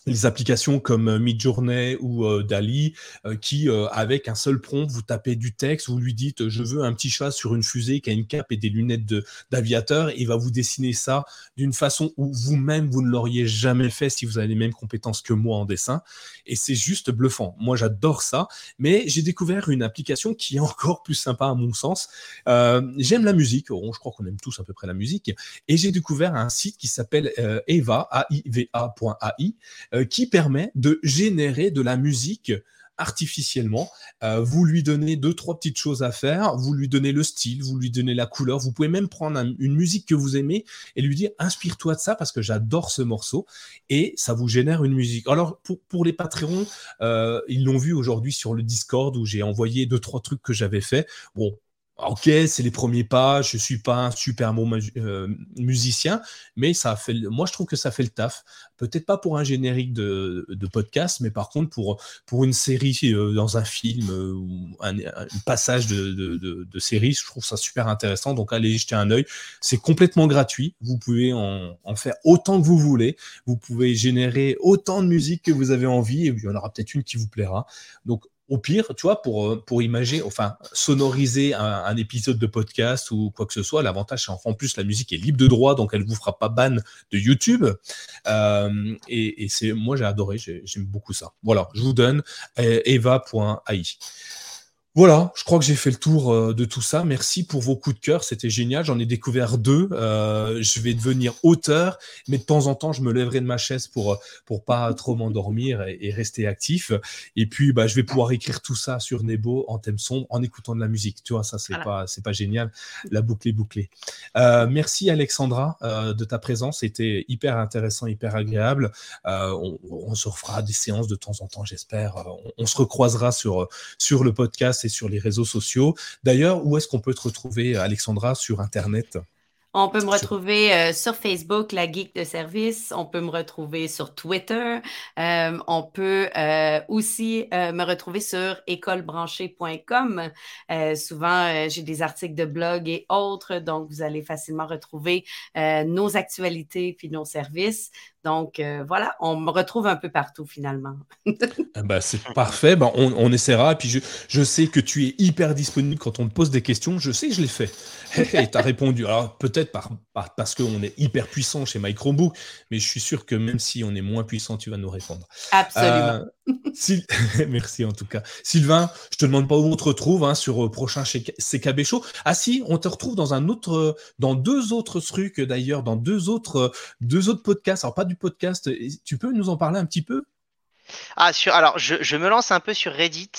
A: les applications comme euh, Midjourney ou euh, Dali, euh, qui, avec un seul prompt, vous tapez du texte, vous lui dites je veux un petit chat sur une fusée qui a une cape et des lunettes d'aviateur, il va vous dessiner ça d'une façon où vous-même, vous ne l'auriez jamais fait si vous avez les mêmes compétences que moi en dessin. Et c'est juste bluffant. Moi, j'adore ça, mais j'ai découvert une application qui est encore plus sympa à mon sens. J'aime la musique, je crois qu'on aime tous à peu près la musique, et j'ai découvert un site qui s'appelle eva, A-I-V-A.ai, euh, qui permet de générer de la musique artificiellement. Euh, vous lui donnez deux, trois petites choses à faire, vous lui donnez le style, vous lui donnez la couleur, vous pouvez même prendre une musique que vous aimez et lui dire inspire-toi de ça parce que j'adore ce morceau et ça vous génère une musique. Alors pour, les Patreons, euh, ils l'ont vu aujourd'hui sur le Discord où j'ai envoyé deux, trois trucs que j'avais fait. Bon, Ok, c'est les premiers pas. Je suis pas un super bon euh, musicien, mais ça fait. Moi, je trouve que ça fait le taf. Peut-être pas pour un générique de, podcast, mais par contre pour pour une série euh, dans un film euh, ou un, passage de, de, série, je trouve ça super intéressant. Donc allez jeter un œil. C'est complètement gratuit. Vous pouvez en, en, faire autant que vous voulez. Vous pouvez générer autant de musique que vous avez envie. Et il y en aura peut-être une qui vous plaira. Donc au pire, tu vois, pour, euh, pour imaginer, enfin, sonoriser un, épisode de podcast ou quoi que ce soit, l'avantage, c'est en plus, la musique est libre de droit, donc elle ne vous fera pas ban de YouTube. Euh, et, c'est, moi, j'ai adoré, j'aime beaucoup ça. Voilà, je vous donne euh, eva.ai. Voilà, je crois que j'ai fait le tour euh, de tout ça. Merci pour vos coups de cœur, c'était génial. J'en ai découvert deux. Euh, je vais devenir auteur, mais de temps en temps, je me lèverai de ma chaise pour pour pas trop m'endormir et, rester actif. Et puis, bah, je vais pouvoir écrire tout ça sur Nebo en thème sombre, en écoutant de la musique. Tu vois, ça c'est pas c'est pas génial. La boucle est bouclée. Euh, merci Alexandra de ta présence. C'était hyper intéressant, hyper agréable. On, se refera des séances de temps en temps, j'espère. On, on, se recroisera sur sur le podcast et sur les réseaux sociaux. D'ailleurs, où est-ce qu'on peut te retrouver, Alexandra, sur Internet?
B: On peut me retrouver euh, sur Facebook, la Geek de service. On peut me retrouver sur Twitter. Euh, on peut euh, aussi me retrouver sur écolebranchée.com. souvent, j'ai des articles de blog et autres, donc vous allez facilement retrouver nos actualités puis nos services. Donc, euh, voilà, on me retrouve un peu partout finalement.
A: Bah, c'est parfait, bah, on, essaiera. Puis je, je, sais que tu es hyper disponible quand on te pose des questions. Je sais que je l'ai fait. Et tu as répondu. Alors, peut-être par, parce qu'on est hyper puissant chez Microbook, mais je suis sûr que même si on est moins puissant, tu vas nous répondre.
B: Absolument.
A: Euh, merci en tout cas. Sylvain, je te demande pas où on te retrouve hein, sur euh, prochain chez CKB Show. Ah si, on te retrouve dans un autre, dans deux autres trucs d'ailleurs, dans deux autres, deux autres podcasts. Alors pas du podcast. Tu peux nous en parler un petit peu?
C: Ah sur, alors je, je, me lance un peu sur Reddit.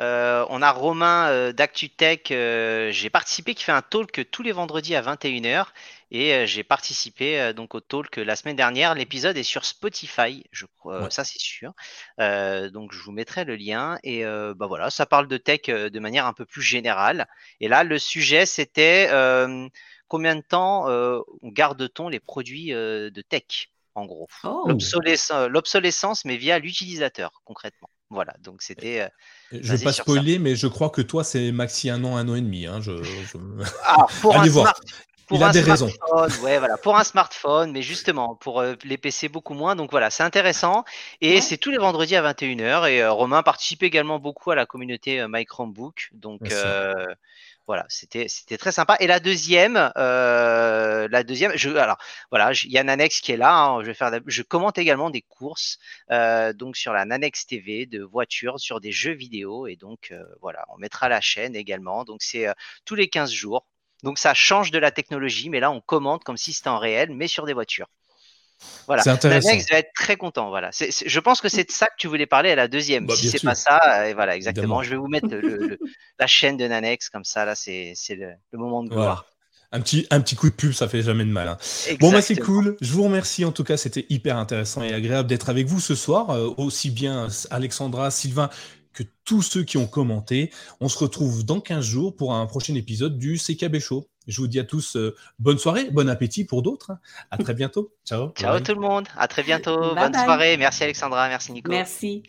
C: Euh, on a Romain euh, d'ActuTech, euh, j'ai participé, qui fait un talk tous les vendredis à 21h. Et j'ai participé donc au talk la semaine dernière. L'épisode est sur Spotify, je crois, ça c'est sûr. donc je vous mettrai le lien. Et bah voilà, ça parle de tech de manière un peu plus générale. Et là, le sujet c'était combien de temps garde-t-on les produits de tech? En gros. Oh. L'obsolescence, mais via l'utilisateur, concrètement. Voilà, donc c'était. Euh,
A: je ne vais pas spoiler, mais je crois que toi, c'est maxi un an, un an et demi. Hein, je,
C: ah, pour Allez voir. Il a des raisons. Ouais, voilà, pour un smartphone, mais justement, pour euh, les PC, beaucoup moins. Donc voilà, c'est intéressant. Et c'est tous les vendredis à 21h. Et euh, Romain participe également beaucoup à la communauté My Chromebook. Donc voilà, c'était très sympa. Et la deuxième, euh, la deuxième, je alors voilà, il y a Nanex qui est là. Hein, je commente également des courses euh, donc sur la Nanex TV de voitures, sur des jeux vidéo et donc euh, voilà, on mettra la chaîne également. Donc c'est tous les 15 jours. Donc ça change de la technologie, mais là on commente comme si c'était en réel, mais sur des voitures. Voilà. C'est intéressant. va être très content. Voilà. je pense que c'est de ça que tu voulais parler à la deuxième. Bah, si c'est pas ça, euh, voilà, exactement. Je vais vous mettre la chaîne de Nanex comme ça. Là, c'est le, moment de gloire.
A: Un petit, un petit coup de pub, ça fait jamais de mal. Hein. Bon, bah, c'est cool. Je vous remercie. En tout cas, c'était hyper intéressant et agréable d'être avec vous ce soir. Euh, aussi bien Alexandra, Sylvain que tous ceux qui ont commenté. On se retrouve dans 15 jours pour un prochain épisode du CKB Show. Je vous dis à tous euh, bonne soirée, bon appétit pour d'autres. À très bientôt. Ciao.
C: Ciao tout le monde. À très bientôt. bonne soirée. Merci Alexandra. Merci Nico.
B: Merci.